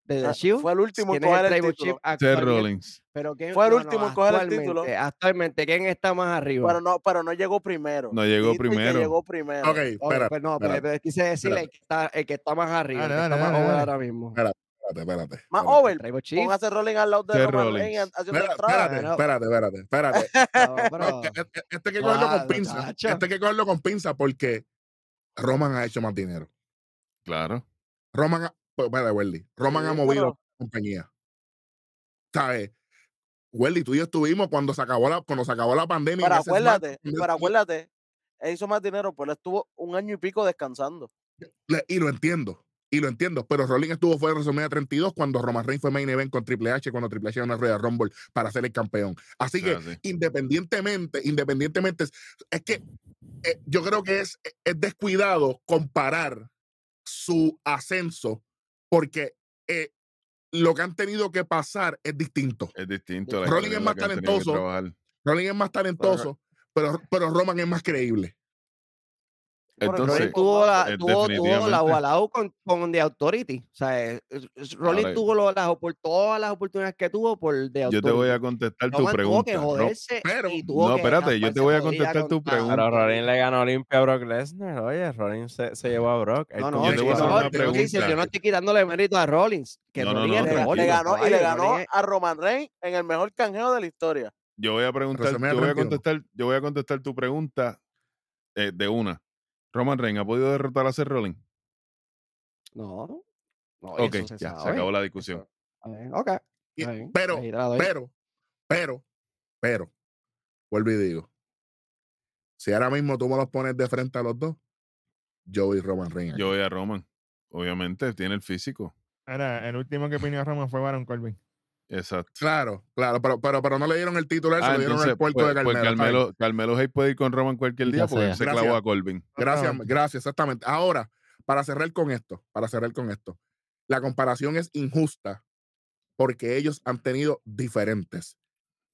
¿De The Ah, Shield? Fue el último en ¿Quién es coger el título. chief Seth actualmente? Rollins. Pero ¿quién- Fue el no, no, último en coger el título. actualmente- ¿quién está más arriba? Pero no, pero no llegó primero. No llegó Dijiste que primero. llegó primero. Ok, espérate, pues no, pero, espérate, pero quise decirle el que, está, el que está más arriba, Dale, el que está más dale, over ahora mismo. espérate, espérate. Más espérate. over. Póngase Rolling al lado de Roman Rollins. Reigns haciendo Espera-. Espérate, espérate, espérate, espérate. No, este, este- hay que cogerlo con pinza. Este hay que cogerlo con pinza porque Roman ha hecho más dinero. Claro. Roman, ha, pues, Welly. Roman Sí, ha movido pero- la compañía. ¿Sabes? Welly, tú y yo estuvimos cuando se acabó la, cuando se acabó la pandemia. Pero acuérdate, SmackDown, pero acuérdate, él hizo más dinero, pero él estuvo un año y pico descansando. Y lo entiendo. Y lo entiendo. Pero Rolling estuvo fuera de WrestleMania 32 cuando Roman Reigns fue main event con Triple H, cuando Triple H ganó una Royal Rumble para ser el campeón. Así que, Así. independientemente, independientemente, es- es que eh, yo creo que es, es descuidado comparar su ascenso porque eh, lo que han tenido que pasar es distinto. Es distinto. historia es más talentoso. Rolling es más talentoso, pero, pero Roman es más creíble. Entonces, Rollins tuvo la, eh, tuvo, tuvo la lado con, con The Authority. O sea, eh, Rollins tuvo lo- las, todas las oportunidades que tuvo por The Authority. yo te voy a contestar tu Roman tuvo que pregunta. Joderse pero- y tuvo No, que espérate, yo te voy a contestar tu pregunta. Pero Rollins le ganó limpio a Brock Lesnar. Oye, Rollins se, se llevó a Brock. No, no, Yo te que voy a hacer no, una yo, pregunta. dice, yo no estoy quitándole mérito a Rollins. Que No, no, Rollins no, Le, ganó y le ganó a Roman Reigns en el mejor canjeo de la historia. Yo voy a preguntar, yo voy a 31. contestar, yo voy a contestar tu pregunta eh, de una. Roman Reigns ha podido derrotar a Seth Rollins. No. no Ok, eso se ya, se acabó la discusión. Eso- Ok. Y- pero, pero, pero, pero, vuelvo y digo, si ahora mismo tú me los pones de frente a los dos, yo y Roman Reigns. Yo voy a Roman. Obviamente, tiene el físico. Era, el último que opinó a Roman fue Baron Corbin. Exacto. Claro, claro, pero, pero, pero no le dieron el título a él, se Ah, lo dieron entonces, el puerto pues, de Carmelo. pues está bien. Carmelo, Carmelo Hayes puede ir con Roman cualquier Ya día porque sea. se Gracias. clavó a Corbin. Gracias, Exactamente. gracias, exactamente. Ahora, para cerrar con esto, para cerrar con esto, la comparación es injusta porque ellos han tenido diferentes.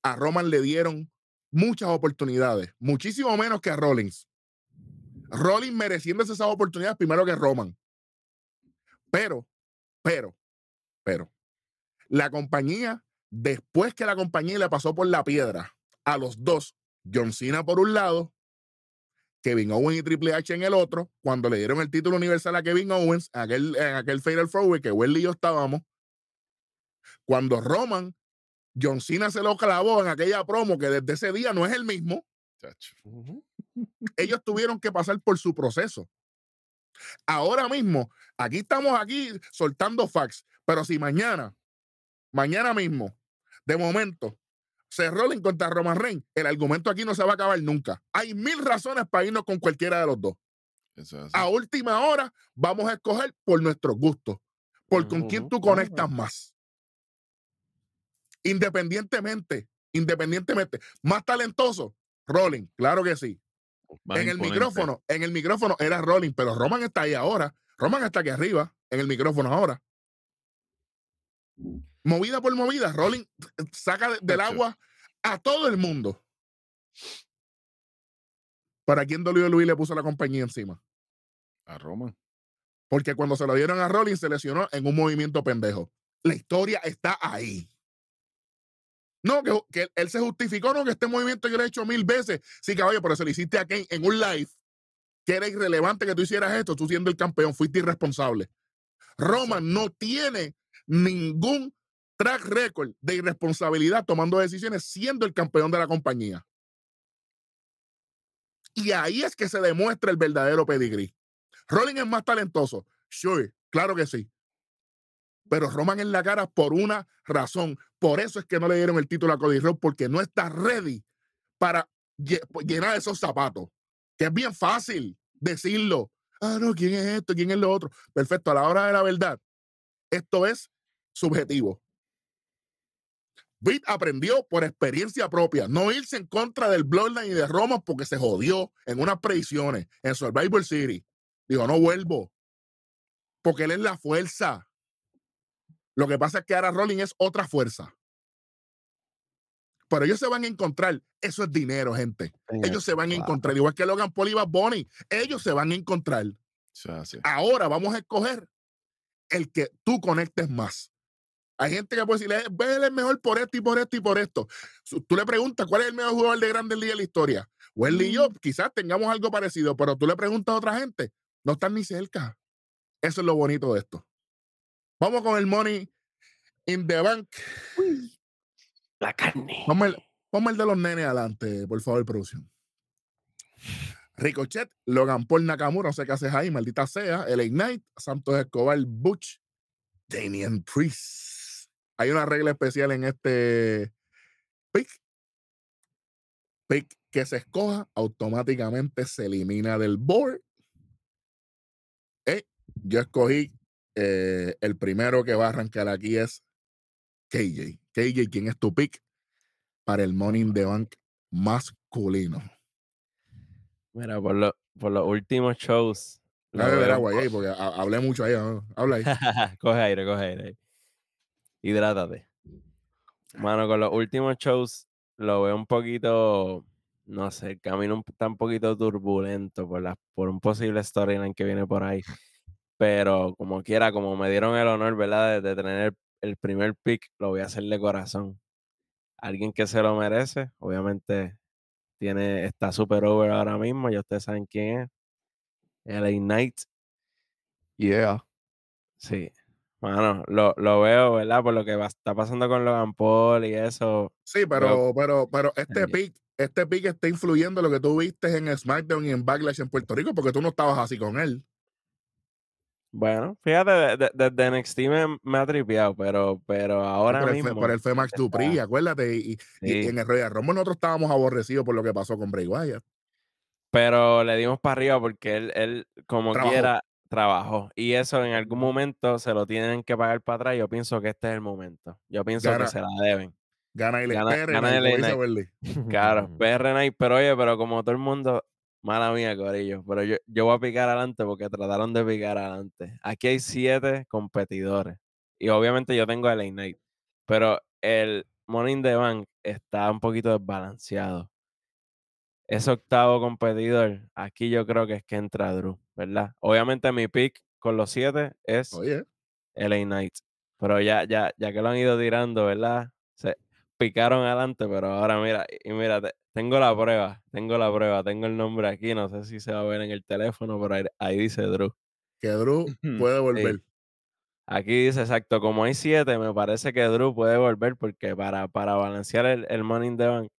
A Roman le dieron muchas oportunidades, muchísimo menos que a Rollins. Rollins mereciéndose esas oportunidades primero que Roman. Pero, pero, pero, la compañía, después que la compañía le pasó por la piedra a los dos, John Cena por un lado, Kevin Owens y Triple H en el otro, cuando le dieron el título universal a Kevin Owens, en aquel, en aquel Fatal Four Way que Welly y yo estábamos, cuando Roman, John Cena se lo clavó en aquella promo que desde ese día no es el mismo, ellos tuvieron que pasar por su proceso. Ahora mismo, aquí estamos aquí soltando fax, pero si mañana, mañana mismo, de momento, se Rollins contra Roman Reigns, el argumento aquí no se va a acabar nunca. Hay mil razones para irnos con cualquiera de los dos. Eso es así. a última hora vamos a escoger por nuestros gustos, por con quién tú conectas más. Independientemente, independientemente, más talentoso, Rolling, claro que sí. Más en el micrófono, en el micrófono era Rolling, pero Roman está ahí ahora. Roman está aquí arriba, en el micrófono ahora. Movida por movida, Rolling saca de- del agua a todo el mundo. ¿Para quién WWE le puso la compañía encima? A Roman. Porque cuando se lo dieron a Rollins se lesionó en un movimiento pendejo. La historia está ahí. No, que, que él se justificó, no, que este movimiento yo lo he hecho mil veces. Sí, caballo, pero se lo hiciste a Kane en un live que era irrelevante que tú hicieras esto, tú siendo el campeón, fuiste irresponsable. Roman no tiene ningún track record de irresponsabilidad tomando decisiones siendo el campeón de la compañía. Y ahí es que se demuestra el verdadero pedigrí. Rollins es más talentoso. Sure, claro que sí. Pero Roman en la cara por una razón. Por eso es que no le dieron el título a Cody Rhodes, porque no está ready para lle- llenar esos zapatos. Que es bien fácil decirlo. Ah, no, ¿quién es esto? ¿Quién es lo otro? Perfecto, a la hora de la verdad, esto es subjetivo. Vitt aprendió por experiencia propia, no irse en contra del Bloodline y de Roma porque se jodió en unas predicciones en Survivor City. Dijo, no vuelvo. Porque él es la fuerza. Lo que pasa es que ahora Rolling es otra fuerza. Pero ellos se van a encontrar. Eso es dinero, gente. Ellos se van a encontrar. Igual que Logan Paul y Bad Bunny. Ellos se van a encontrar. Ahora vamos a escoger el que tú conectes más. Hay gente que puede decirle, ve él es mejor por esto y por esto y por esto. Tú le preguntas cuál es el mejor jugador de Grandes Ligas de la historia. Welly y yo quizás tengamos algo parecido, pero tú le preguntas a otra gente, no están ni cerca. Eso es lo bonito de esto. Vamos con el Money in the Bank. La carne. Ponme el, de los nenes adelante, por favor, producción. Ricochet, Logan Paul Nakamura, no sé qué haces ahí, maldita sea. El Ignite, Santos Escobar, Butch, Damian Priest. Hay una regla especial en este pick. Pick que se escoja, automáticamente se elimina del board. Eh, yo escogí eh, el primero que va a arrancar aquí es KJ. KJ, ¿quién es tu pick para el Money in the Bank masculino? Mira, por, lo- por los últimos shows. Voy a beber agua ahí, porque hablé mucho ahí. ah, Habla ahí. coge aire, coge aire. Hidrátate. Mano, con los últimos shows lo veo un poquito. no sé, el camino un- está un poquito turbulento por, la, por un posible storyline que viene por ahí. Pero como quiera, como me dieron el honor, ¿verdad? De, de tener el, el primer pick, lo voy a hacer de corazón. Alguien que se lo merece, obviamente tiene, está super over ahora mismo, ya ustedes saben quién es. LA Knight, Yeah. sí. Bueno, lo, lo veo, ¿verdad? Por lo que va- está pasando con Logan Paul y eso. Sí, pero, pero, pero este pick, este pick está influyendo en lo que tú viste en SmackDown y en Backlash en Puerto Rico, porque tú no estabas así con él. Bueno, fíjate, de- de- desde NXT me, me ha tripeado, pero, pero ahora por, mismo. por él fue Max está- Dupri, acuérdate. Y, y- en el Royal Rumble nosotros estábamos aborrecidos por lo que pasó con Bray Wyatt. Pero le dimos para arriba porque él, él como Trabajó. quiera, trabajó. Y eso en algún momento se lo tienen que pagar para atrás. Yo pienso que este es el momento. Yo pienso Gana- que se la deben. Gana el Gana- PR, gana el. Claro, PR Night, pero oye, pero como todo el mundo, mala mía, Corillo. Pero yo, yo voy a picar adelante porque trataron de picar adelante. Aquí hay siete competidores. Y obviamente yo tengo el Knight. Pero el Money in the Bank está un poquito desbalanceado. Ese octavo competidor, aquí yo creo que es que entra Drew, ¿verdad? Obviamente mi pick con los siete es Oye, LA Knight. Pero ya, ya, ya que lo han ido tirando, ¿verdad? Se picaron adelante, pero ahora mira, y mira, te- tengo la prueba, tengo la prueba, tengo el nombre aquí, no sé si se va a ver en el teléfono, pero ahí, ahí dice Drew. que Drew puede volver. Aquí dice exacto, como hay siete, me parece que Drew puede volver porque para, para balancear el, el Money in the Bank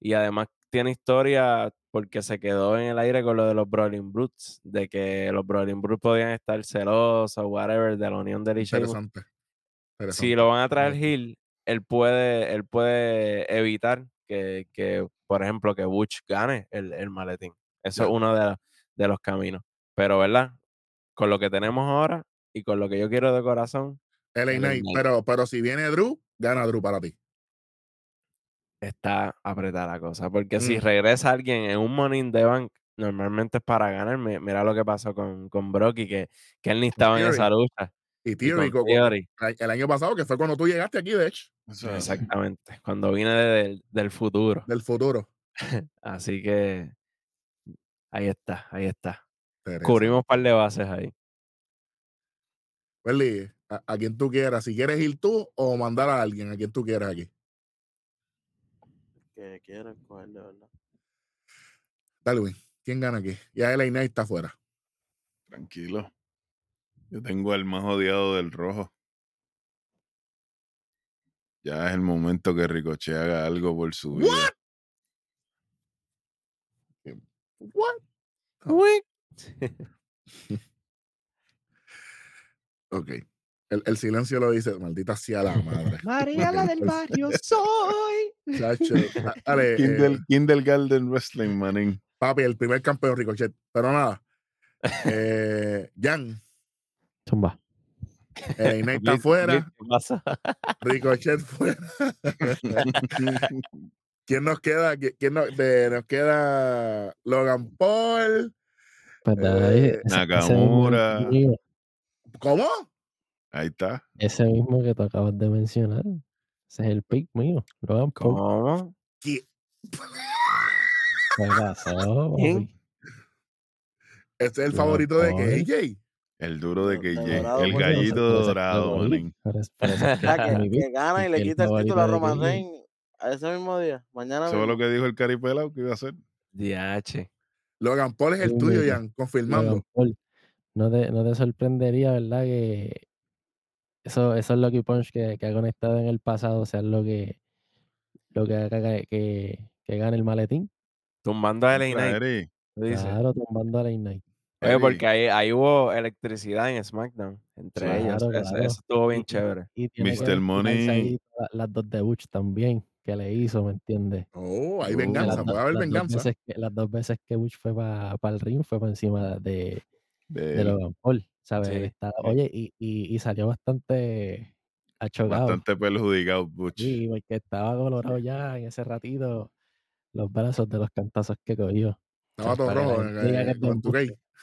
y además tiene historia porque se quedó en el aire con lo de los Brawling Brutes, de que los Brawling Brutes podían estar celosos, whatever, de la unión de Liche Interesante. si Interesante. lo van a traer. Hill, él puede, él puede evitar que, que, por ejemplo, que Butch gane el, el maletín. Eso es uno de, la- de los caminos. Pero, ¿verdad? Con lo que tenemos ahora y con lo que yo quiero de corazón, LA Knight. pero, pero si viene Drew, gana Drew para ti. Está apretada la cosa. Porque si Mm. regresa alguien en un Money in the Bank, normalmente es para ganar. Mi- Mira lo que pasó con, con Brocky, que, que él ni estaba en esa lucha. Y Y Theory, con co- co- Theory. el año pasado, que fue cuando tú llegaste aquí, de hecho. Exactamente. Cuando vine de- del- del futuro. del futuro. Así que ahí está, ahí está. Cubrimos un par de bases ahí. Berly, a, a quien tú quieras. Si quieres ir tú o mandar a alguien, a quien tú quieras aquí. Que coger de verdad. Dale, Win. ¿Quién gana aquí? Ya LA Knight está afuera. Tranquilo. Yo tengo al más odiado del rojo. Ya es el momento que Ricochet haga algo por su vida. What? Ok. El, el silencio lo dice, maldita sea la madre. María la del barrio soy. Chacho, dale, eh, Kindle, Kindergarten Wrestling, manín. papi, el primer campeón Ricochet. Pero nada. Eh, Jan, Zumba. ¿qué pasa? Ricochet fuera. ¿Quién nos queda? ¿Qui- ¿Quién nos, de- nos queda? Logan Paul. Pues Eh, Nakamura. ¿Cómo? Ahí está. Ese mismo que tú acabas de mencionar. Ese es el pick mío. Logan Paul. ¿Cómo? ¿Qui- ¿Qué pasó. Este es el Logan favorito de Paul. KJ. El duro de De- KJ. de dorado, el gallito dorado, que gana y le quita el título a de Roman. Reigns a ese mismo día. Mañana fue lo que dijo el caripelado que iba a hacer. DH. Logan Paul es el Sí, tuyo, Jan, confirmando. Logan Paul. No te, no te sorprendería, ¿verdad? Que eso, esos Lucky Punch que, que ha conectado en el pasado sean lo que, lo que haga que, que, que gane el maletín. Tumbando a LA Knight. Claro, tumbando a la Knight. Oye, porque ahí, ahí hubo electricidad en SmackDown entre Claro, ellos. Eso, claro. eso estuvo bien Y- chévere. Y Mr. Money. ahí las dos de Butch también, que le hizo, ¿me entiendes? Oh, hay venganza, las, puede haber las dos venganza. veces que, las dos veces que Butch fue para el ring fue por encima de, de de Logan Paul, ¿sabes? Sí, está- oye, y, y, y salió bastante achocado. bastante perjudicado, Butch. Sí, porque estaba colorado ya en ese ratito los brazos de los cantazos que cogió. Estaba todo rojo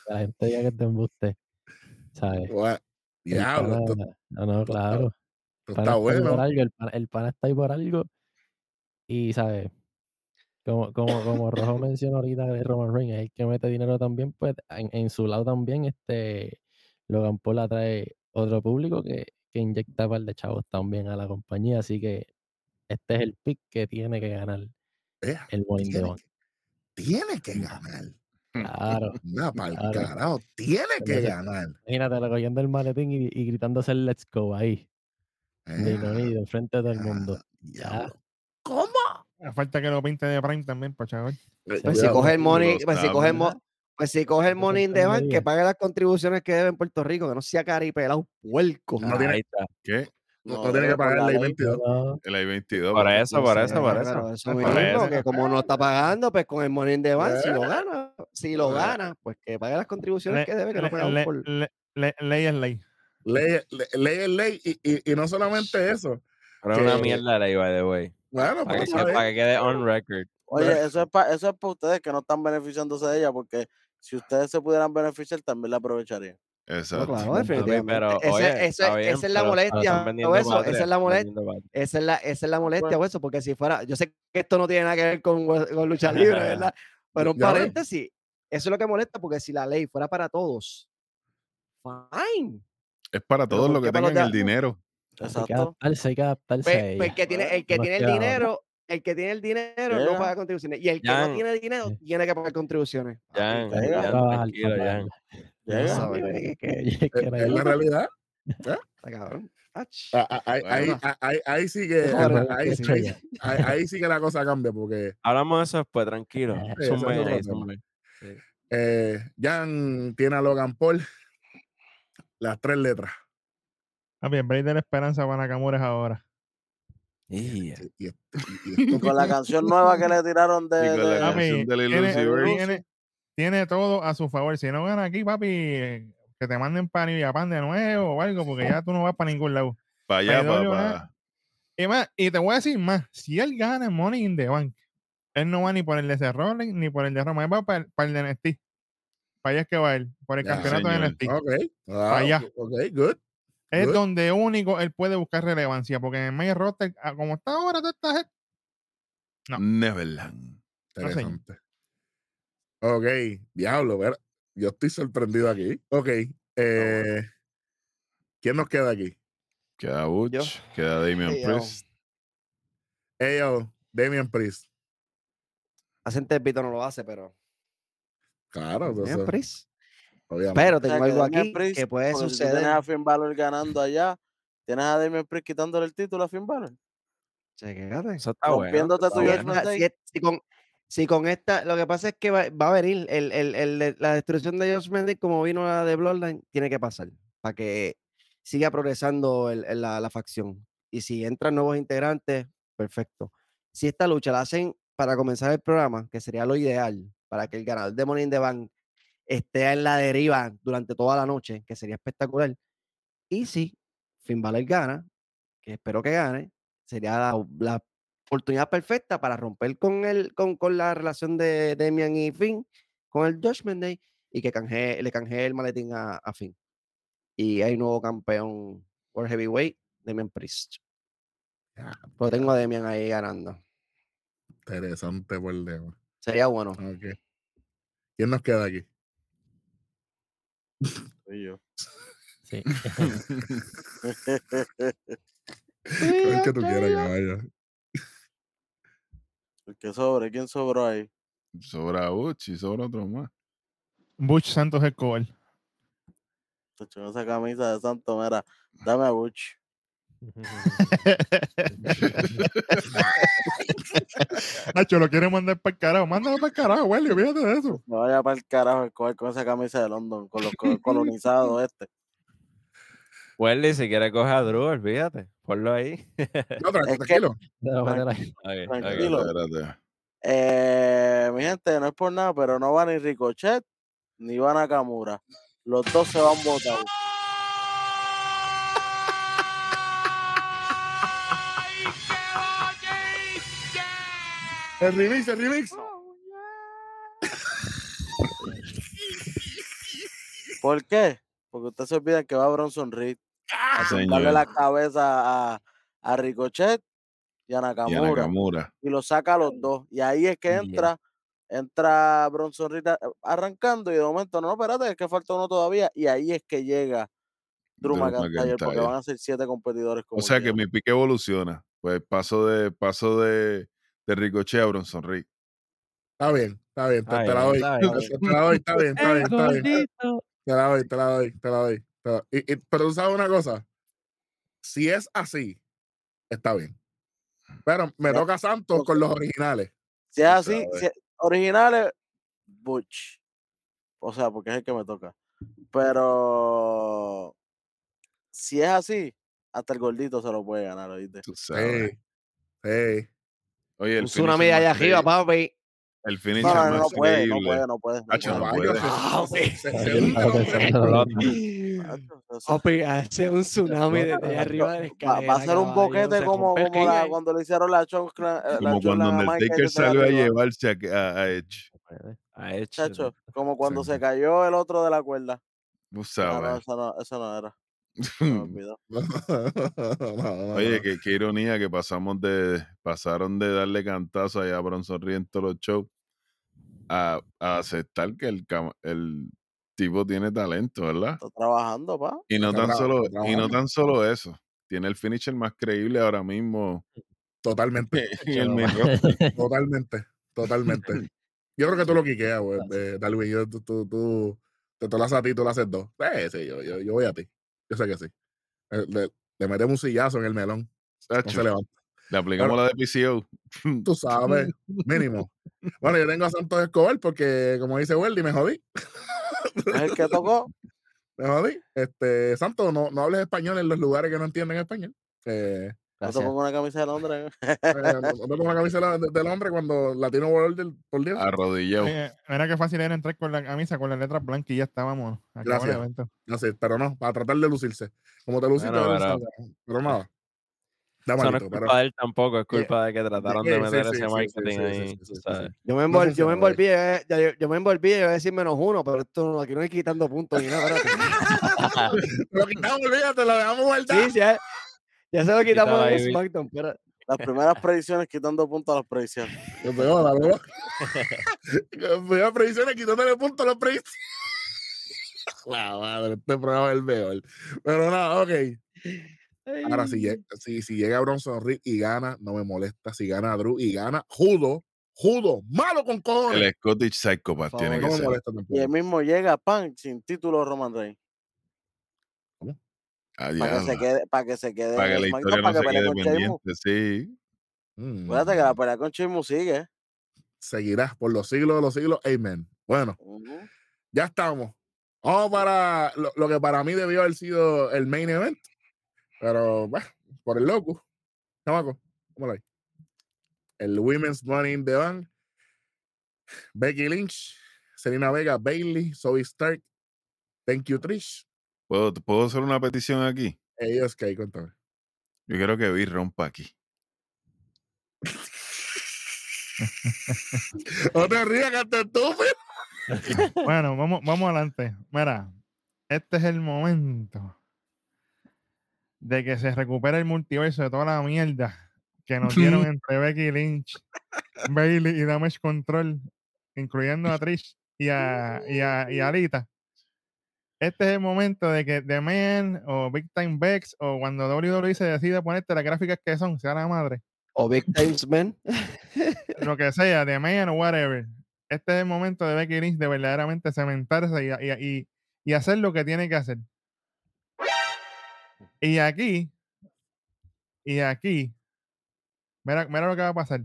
la gente diga que es de embuste, ¿sabes? Bueno, Diablo, no, no, claro. esto está ahí por bueno. algo, el pana, el pana está ahí por algo. Y, ¿sabes? como, como, como Rojo mencionó ahorita de Roman Reigns, es el que mete dinero también, pues en, en su lado también, este Logan Paul atrae otro público que, que inyecta par de chavos también a la compañía, así que este es el pick que tiene que ganar el Money in the tiene, que, tiene que ganar. Claro. Una pa'l Claro. carajo. Tiene que ganar. Imagínate recogiendo el maletín y, y gritándose el Let's Go ahí, de Eh, inonido, enfrente de todo el mundo. diablo. Me Falta que lo pinte de Prime también, para chaval. Eh, Pues si cuidado. coge el money, pues si coge el, sabes. Pues si coge el money in the bank, que pague las contribuciones que debe en Puerto Rico, que no sea caripelado puerco. No tiene- Ahí está. ¿Qué? No, No no tiene que pagar la la ley. 22. No, El I-22. Por papá. eso, sé, eso, pero eso. eso mismo, que como no está pagando, pues con el money in the bank, si lo Eh. gana, si lo Eh. gana, pues que pague las contribuciones Le- que debe, que no le- por... le- le- ley es ley. Ley, le- ley es ley. Y, y, y no solamente eso. Pero es una mierda ley, by the way. Bueno, Para pero que, para que quede on record. Oye, eso es para eso es para ustedes que no están beneficiándose de ella, porque si ustedes se pudieran beneficiar, también la aparovecharían. No, Exacto. claro, pero, Ese- oye, ese- está bien, esa es la molestia, eso, esa es la molestia. Esa es la, esa es la molestia, Bueno. o eso, porque si fuera, yo sé que esto no tiene nada que ver con, con lucha libre, ¿verdad? Pero un paréntesis, eso es lo que molesta, porque si la ley fuera para todos, fine. Es para todos ¿por los que tengan el dinero. hay que Exacto. adaptarse, hay que adaptarse Pues, pues que tiene, el que No tiene el dinero, el que tiene el dinero no Llega. paga contribuciones. Y el que no Jan. tiene dinero tiene que pagar contribuciones. Jan. Jan, tranquilo, Jan. Es no la realidad. Ah, ah, Ahí, ah, ahí, sí que ahí, hecho ahí- ya. ahí- ahí sí que la cosa cambia porque Hablamos de eso después, tranquilo. Eh, eh, Jan tiene a Logan Paul las tres letras. De la esperanza para Nakamura es ahora. Y- Con la canción nueva que le tiraron de, Y con la de- canción tiene, tiene- tiene todo a su favor. Si no gana aquí, papi, eh, que te manden para New Japan de nuevo o algo, porque ya tú no vas para ningún lado. Para allá, papá. Y, más, y te voy a decir más, si él gana el Money in the Bank, él no va ni por el de Rollins ni por el de Roma, él va para, el- para el de NXT. Para allá es que va él, por el Ya, campeonato de. NXT. ok. Ah, allá. Ok, good. Es good. donde único él puede buscar relevancia, porque en el main roster, ah, como está ahora, esta gente, No. Neverland. No. Interesante. Ok, diablo, ver, yo estoy sorprendido aquí. Ok, eh, ¿quién nos queda aquí? Queda Butch, Yo. queda Damian yo. Priest. Ellos, Damian Priest. Hace Pito no lo hace, pero. Claro, entonces, Damian Priest. Obviamente. Pero o sea, tengo algo aquí que puede si suceder. Tienes a Finn Balor ganando allá. Tienes a Damien Priest quitándole el título a Finn Balor. Chequéate. Eso está bueno. Está tu Si, si con, si con esta, lo que pasa es que va, va a venir el, el- el de- la destrucción de Judgment Day como vino la de Bloodline, tiene que pasar para que siga progresando el- el- la, la facción. Y si entran nuevos integrantes, perfecto. Si esta lucha la hacen para comenzar el programa, que sería lo ideal, para que el ganador de Money in the Bank esté en la deriva durante toda la noche, que sería espectacular. Y si Finn Balor gana, que espero que gane, sería la, la oportunidad perfecta para romper con, el, con, con la relación de Demian y Finn, con el Judgment Day, y que canje, le canjee el maletín a, a Finn. Y hay nuevo campeón World Heavyweight, Demian Priest. Ya, Pero tengo a Demian ahí ganando. Interesante por lejos. Sería bueno. Ok. ¿Quién nos queda aquí? Soy yo. Sí. El que tú quieras, caballo. El que sobre, ¿quién sobró ahí? Sobra Butch y sobra otro más. Butch Santos Escobar. Esa camisa de Santo, mira, dame a Butch. Nacho, lo quiere mandar para el carajo. Mándalo para el carajo, güey. Fíjate de eso. Me vaya para el carajo el coger con esa camisa de London, con los co- colonizados este. Welly, si quiere coger a Drew, olvídate. Ponlo ahí. No, tra- Es que- tranquilo. Tranquilo. Espérate, espérate. Eh, mi gente, no es por nada, pero no va ni Ricochet ni va Nakamura. Los dos se van votar. El remix, el remix. ¿Por qué? Porque usted se olvida que va Bronson Reed a Señor. darle la cabeza a, a Ricochet y a Y a Nakamura. Y lo saca a los dos. Y ahí es que Yeah. entra, entra Bronson Reed a- arrancando y de momento, no, espérate, es que falta uno todavía. Y ahí es que llega Drew Drew McIntyre porque van a ser siete competidores como O sea que mi pique evoluciona. Pues paso de paso de, de Ricochet a Bronson Reed. Está bien, está bien, te, la doy. está Te, bien. te- te la doy, está bien, está bien, está bien. Te la doy, te la doy, te la doy. te la- y- y- pero tú sabes una cosa, si es así, está bien. Pero me toca Santos con los originales. Si es así, sabes. si es- originales, Butch. O sea, porque es el que me toca. Pero si es así, hasta el gordito se lo puede ganar, ¿oíste? Tú sabes. Sí, sí. Oye, el Un tsunami finisher allá arriba, papi. El No, finisher no, no, más no puede, no puede, no puede. no Hacho, no puede. hace un tsunami desde arriba de la Va, escalera. va a ser un boquete como, la- cuando le hicieron la la Como cuando Undertaker salió a llevarse a, a, a Edge. A hecho. Chacho, como cuando Sí. se cayó el otro de la cuerda. Ah, no, no, eso no era. No, no, Oye, qué, qué ironía que pasamos de, pasaron de darle cantazo allá a Bronson Reed en todos los shows a, a aceptar que el, tipo tiene talento, ¿verdad? Está trabajando, pa. Y no Está tan solo, y no tan solo eso, tiene el finisher más creíble ahora mismo Totalmente, en el totalmente, totalmente. Yo creo que tú lo quiqueas, güey, eh, Darwin. Yo, tú, tú, tú, te tú lo haces a ti, tú lo haces dos. Eh, sí, yo, yo, yo voy a ti. Yo sé que sí. Eh, Le, le metemos un sillazo en el melón. No se levanta. le aplicamos la de PCO. Tú sabes, mínimo. Bueno, yo tengo a Santos Escobar porque, como dice Weldy, me jodí. Es el que tocó. Me jodí. Este, Santos, no, no hables español en los lugares que no entienden español. Eh, No te Gracias. pongo una camisa de Londres. eh, no, te pongo la camisa de- del hombre cuando Latino World, del- por Dios. Arrodillado. Oye, Mira qué fácil era entrar con la camisa, con las letras blancas y ya estábamos. Acabó el Gracias. evento. No sé, pero no, para tratar de lucirse. Como te luciste, Bueno, pero- nada. Da no es malito, culpa pero- de él tampoco, es culpa de que trataron sí, de sí, meter sí, ese sí, sí, marketing sí, sí, ahí. sí, sí, sí, sí. Yo me, No envol- yo me envolví, eh, yo, yo me envolví, yo iba a decir menos uno, pero esto no- aquí no hay quitando puntos ni nada. Lo quitamos, olvídate, lo dejamos guardado. Sí, ya, ya se lo quitamos. SmackDown, pero Las primeras predicciones quitando puntos a las predicciones. Yo te joda, bro. Voy a predicciones quitándole puntos a las predicciones. La madre, este programa es el mejor. Pero nada, ok. Ahora, si, llega- si, si llega Bronson Reed y gana, no me molesta. Si gana Drew y gana, judo, judo, malo con cojones. El Scottish Psychopath tiene no que ser. Y él mismo llega, pan, sin título Roman Reigns. Ah, Para que se quede, para que se quede Para que en la historia no para que quede pendiente. Sí. Mm, Acuérdate que la pelea con Sheamus sigue. Seguirás por los siglos de los siglos. Amen. Bueno, ya estamos. Vamos para lo, lo que para mí debió haber sido el main event. Pero, bueno, por el loco. Chamaco, ¿cómo ahí? El Women's Money in the Bank. Becky Lynch, Selena Vega, Bailey, Zoe Stark. Thank you, Trish. ¿Puedo, ¿Puedo hacer una petición aquí? Ellos que cuéntame. Yo quiero que Vi rompa aquí. No te rías, que te estúpido. Bueno, vamos, vamos adelante. Mira, este es el momento de que se recupere el multiverso de toda la mierda que nos dieron entre Becky Lynch, Bailey y Damage Control, incluyendo a Trish y a, y a, y a Lita. Este es el momento de que The Man o Big Time Bex o cuando WWE se decide ponerte las gráficas que son, sea la madre, o Big Times Man. lo que sea, The Man o whatever. Este es el momento de Becky Lynch de verdaderamente cementarse y, y- y- y hacer lo que tiene que hacer. Y aquí, y aquí, mira, mira lo que va a pasar.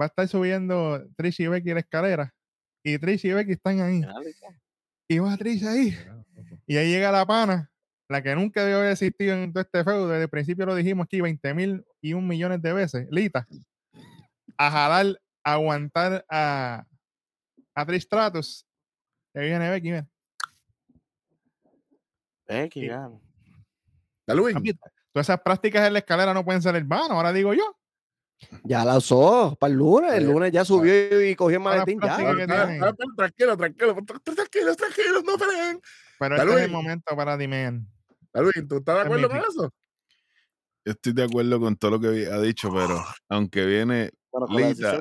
Va a estar subiendo Trish y Becky la escalera. Y Trish y Becky están ahí. Y va Trish ahí. Y ahí llega la pana, la que nunca debió haber existido en todo este feudo. Desde el principio lo dijimos aquí 20 mil y un millones de veces. Lita. A jalar, a aguantar a, a Trish Stratus. Y ahí viene Becky, mira. Becky, Papi, Todas esas prácticas en la escalera no pueden ser el vano, ahora digo yo. Ya la usó para el lunes. El Eh, lunes ya subió y cogió el maletín. Ya. que tranquilo, tranquilo, tra- tranquilos, tranquilos, no peleen. Pero este es el Luis. momento para Dimean. Darwin, ¿tú estás de Es acuerdo con eso? yo estoy de acuerdo con todo lo que ha dicho, pero aunque viene Bueno, Lita.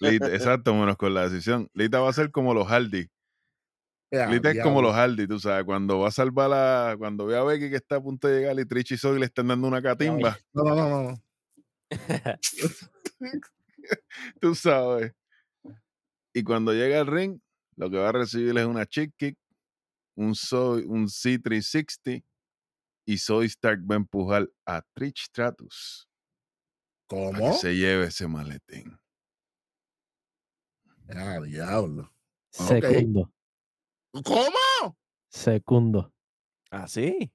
Lita, exacto, menos con la decisión. Lita va a ser como los Hardy. Lita es como los Hardy, tú sabes, cuando va a salvar a. Cuando ve a Becky que está a punto de llegar y Trish y Zoe le están dando una catimba, No, no, no, no, no. tú sabes. Y cuando llega al ring, lo que va a recibir es una chick kick, un, Zoe- un C360 y Zoe Stark va a empujar a Trish Stratus a que ¿Cómo? se lleve ese maletín. Ah, diablo. Segundo. ¿Cómo? Segundo. ¿Ah, sí?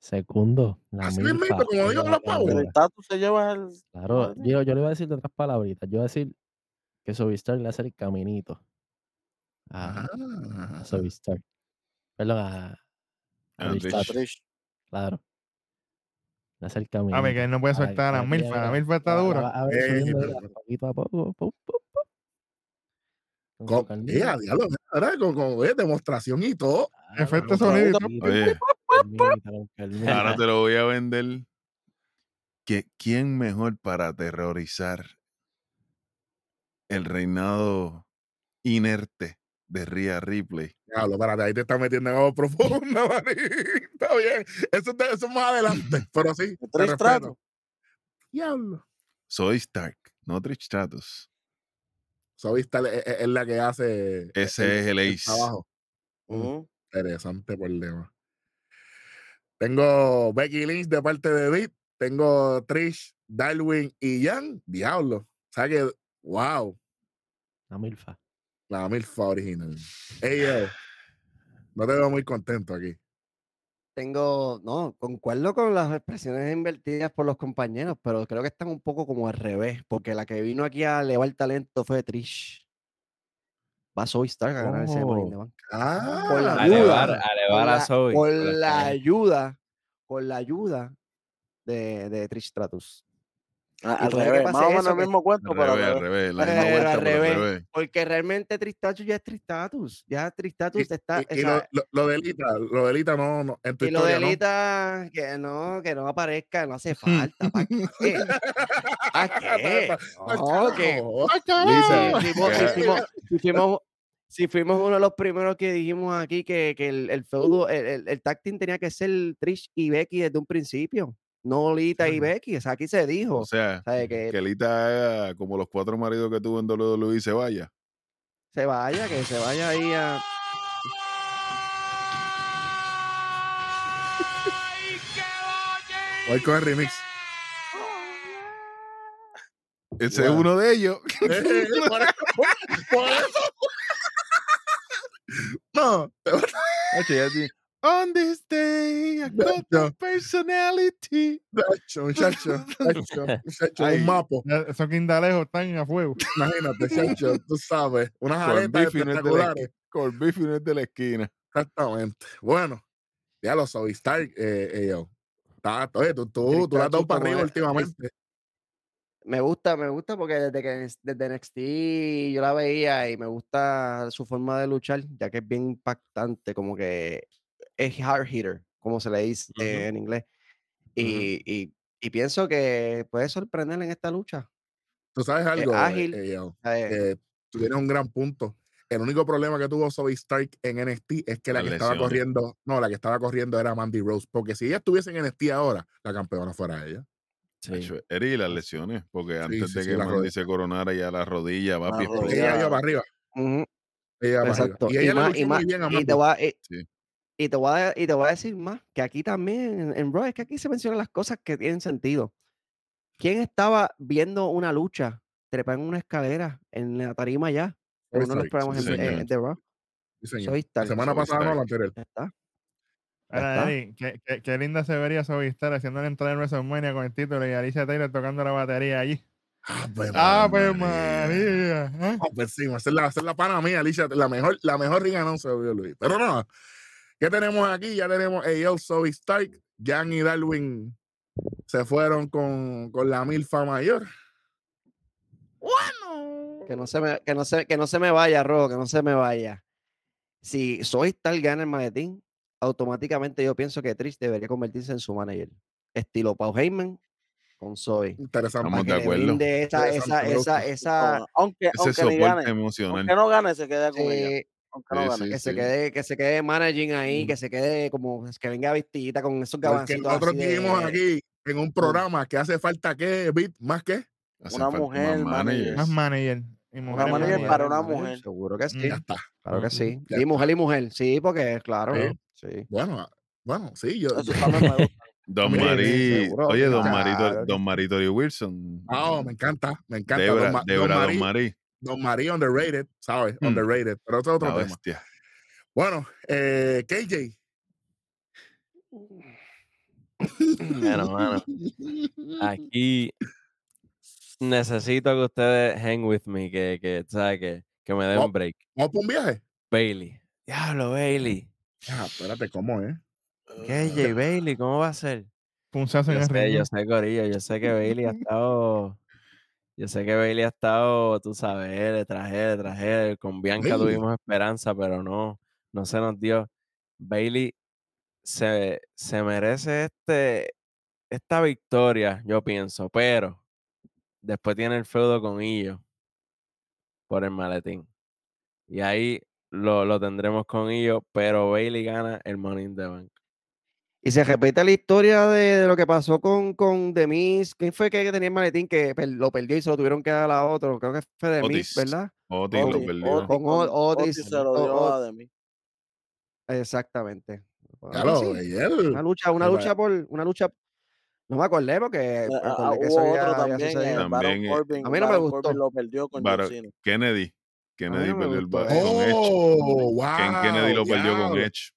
Segundo. La Así mismito, como digo los la pavos. El se lleva el. Claro, yo, yo le iba a decir de otras palabritas. Yo iba a decir que Sovistar le hace el caminito Ah. a Sovistar. Perdón, a, a A Trish Trish. Stratus, Trish. Claro. Hace el caminito. A ver, que él no puede soltar a para la milfa. La milfa está dura. a ver Eh, poquito a poco. pum, pum, pum. Con. Eh, a diablo, ¿verdad? Con, con eh, demostración y todo. Claro, Efecto sonido. ahora te lo voy a vender. que ¿Quién mejor para aterrorizar el reinado inerte de Rhea Ripley? Diablo, espérate, ahí te estás metiendo en agua profunda, maní. Está bien. Eso, es- eso es más adelante, pero sí. Trish. Stratus. Diablo. Soy Stark, no Trish Stratus. Sovista es, es- es la que hace Ese es el ace. trabajo. Mm, Ujú. Interesante problema. Tengo Becky Lynch de parte de Beat. Tengo Trish, Darwin y Jan. Diablo. O sea que, wow, La milfa. La milfa original. Ey, yo, no te veo muy contento aquí. Tengo, no, concuerdo con las expresiones invertidas por los compañeros, pero creo que están un poco como al revés, porque la que vino aquí a elevar talento fue Trish. Va Zoe Stark a ganar ese Money in the Oh. Bank. Ah, Por la A ayuda, elevar, a Con elevar a la, Zoe. con por la ayuda, con la ayuda de, de Trish Stratus. A- Y Al revés, más o menos eso, el mismo cuento, Al pero al revés, al revés. revés. La misma Pero vuelta, al pero al revés. revés. Porque realmente Tristatus ya es Tristatus. Ya Tristatus Y, está. y- y lo, lo- lo de Elita, lo de Elita no, no en tu y lo de historia, ¿no? Elita, que no, que no aparezca, no hace falta. ¿Para qué? ¿Para qué? No, que si, fuimos, si Ya. fuimos- si fuimos- si fuimos uno de los primeros que dijimos aquí que, que el, el feudo, el, el, el tag team tenía que ser Trish y Becky desde un principio. No Lita y. Becky. O sea, aquí se dijo. O sea, ¿sabe? Que que Lita haga como los cuatro maridos que tuvo en WWE y se vaya. se vaya, que se vaya ahí a. Voy con el remix. Ese es Wow. uno de ellos. Eh, por eso. No. On this day, I got Ya. the personality. chacho, muchacho, chacho, muchacho, Ay. un mapo. Esos quindalejos están a fuego. Imagínate, chacho, tú sabes, unas Con aletas beef y no es de la espectaculares. esquina. Con no es de la esquina. Exactamente. Bueno, ya lo sabéis, Stark, eh, eh. Está- tú, tú, tú la has dado para arriba es- últimamente. Me gusta, me gusta porque desde que desde NXT yo la veía y me gusta su forma de luchar, ya que es bien impactante, como que es hard hitter, como se le dice en inglés. Y, y- y pienso que puede sorprender en esta lucha. Tú sabes Es algo, eh, ágil. eh, yo, ¿sabes? que tú tienes un gran punto. El único problema que tuvo Zoe Stark en NXT es que la que estaba corriendo, no, la que estaba corriendo era Mandy Rose, porque si ella estuviese en NXT ahora, la campeona fuera ella. Sí. Eri, y las lesiones, porque antes sí, de sí, que la Mandy rodilla. se coronara ya la rodilla, va rodilla. Ella iba para arriba. Ella iba para arriba. exacto. Y ella le más, luchó más- muy bien a y te voy a, y- te voy a- y te voy a decir más, que aquí también en, en Raw, es que aquí se mencionan las cosas que tienen sentido. ¿Quién estaba viendo una lucha trepar en una escalera en la tarima ya? En uno de los programas sí, en- en- de Raw. Sí. Zoe La semana pasada no, la anterior. Está. Ahora. Eddie, qué, qué- qué linda se vería Sovistar haciendo la entrada en WrestleMania con el título y Alicia Taylor tocando la batería allí. Ave ¡Ave María. María! ¿eh? Ah, pues sí, ser la, ser la pana mía, Alicia, la mejor, la mejor ring announcer de WWE. Pero no, ¿qué tenemos aquí? Ya tenemos a yo, Zoe Stark, Jan y Darwin se fueron con, con la milfa mayor. Bueno. Que no se me, que no se, que no se me vaya, Ro, que no se me vaya. Si Soy tal gana el maletín, automáticamente yo pienso que Trish debería convertirse en su manager. estilo Paul Heyman con Zoe. Interesante. Estamos de acuerdo. esa, esa, esa, aunque, Ese aunque ni soporte gane, emocional. aunque no gane, se quede con ella. Sí, sí, que se quede, que se quede managing ahí, Mm. que se quede como que venga vestidita con esos gabancitos nosotros así dijimos de- aquí en un programa que hace falta que, Bit, más que. Una mujer, más manager. Más manager. Y mujeres manager manager. para una mujer. Seguro que sí, Ya está. claro que sí. ya Y mujer y mujer, sí, porque claro, Sí. sí. Bueno, bueno, sí, yo. Don seguro, oye, Don Marito, Don Marito y Wilson. Ah, me encanta, me encanta. Debra, Don, Ma- Debra, Don Don Marí, Marí. Don Marí underrated, ¿sabes? Hmm. Underrated, pero eso es otro La tema. bestia. Bueno, eh, KJ. Bueno, mano, aquí necesito que ustedes hang with me, que, que, ¿sabes? Que, que me den un break. ¿Vamos para un viaje? Bailey. Diablo, Bailey. Ah, espérate, ¿cómo es? ¿Qué, Jay Bailey? ¿Cómo va a ser? Punzazo en Yo el sé, ring. yo sé, Corillo, yo sé que Bailey ha estado. Yo sé que Bailey ha estado, tú sabes, de traje, de traje. Con Bianca Bailey. tuvimos esperanza, pero no, no se nos dio. Bailey se, se merece este, esta victoria, yo pienso, pero después tiene el feudo con Illo por el maletín. Y ahí lo, lo tendremos con Illo, pero Bailey gana el Money in the Bank. Y se repite la historia de, de lo que pasó con, con Demis. ¿Quién fue que tenía el maletín que lo perdió y se lo tuvieron que dar a otro? Creo que fue Demis, Otis. ¿verdad? Otis lo perdió. Otis Con Otis Otis, se lo dio a Demi. Exactamente. Lo, así. ayer. Una lucha, una lucha por, una lucha. No me acordé porque Eh, me ah, acordé que hubo eso otro había, había también, eh, También, Corbin. a mí no me gustó. Corbin lo perdió con Baron- John Cena. Kennedy. Kennedy no perdió el eso. con Edge. Oh, wow. Ken Kennedy lo perdió con. Edge.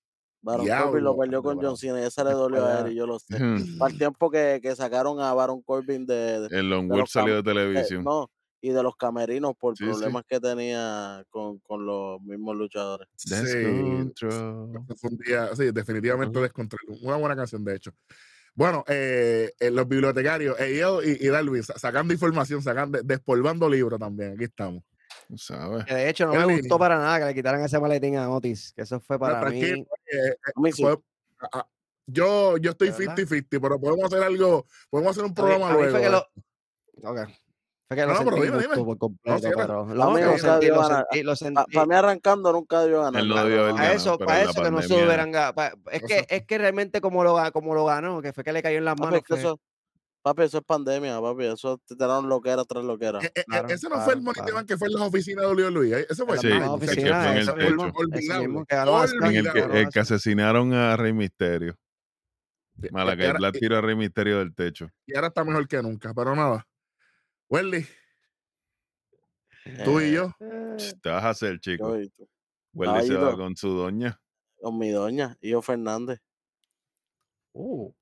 Baron Corbin lo perdió con John Cena y esa le dolió a él y yo lo sé. Para el tiempo que, que sacaron a Baron Corbin de, de- El Long los salió de eh, televisión. no, y de los camerinos por Sí, sí. problemas que tenía con, con los mismos luchadores. Sí, un día, sí, definitivamente Ujú. descontrol. Una buena canción, de hecho. Bueno, eh, eh, los bibliotecarios, Eyel y, y Darwin, sa- sacando información, sacando, despolvando libros también. Aquí estamos. Sabes. De hecho no me gustó para nada que le quitaran ese maletín a Otis. Que eso fue para mí. Eh, eh, fue- yo, yo estoy ¿De verdad? 50-50, pero podemos hacer algo, podemos hacer un A mí- programa a mí luego. fue que de lo. esto. Ok. Fue que No, lo no, pero dime, dime. por completo, pero lo sentí, lo sentí, Para mí arrancando nunca dio ganar. Para eso, para eso que no se hubieran Es que, es que realmente como lo, como lo ganó, que fue que le cayó en las manos. que eso, papi, eso es pandemia, papi. Eso te tiraron lo que era tras lo que era. Eh, eh, Claro, ese no fue el the claro. Que fue en las oficinas de. Ese fue el la misma el que oficina, fue en el ese mismo, que En el que, el que asesinaron a Rey Misterio. Y Malakai ahora- Black tiró a Rey Misterio del techo. y ahora está mejor que nunca, pero nada. Welly, tú y Eh, yo. Te vas a hacer, chico. yo y. Welly se va con su doña. Con mi doña, Io Fernández. Uh,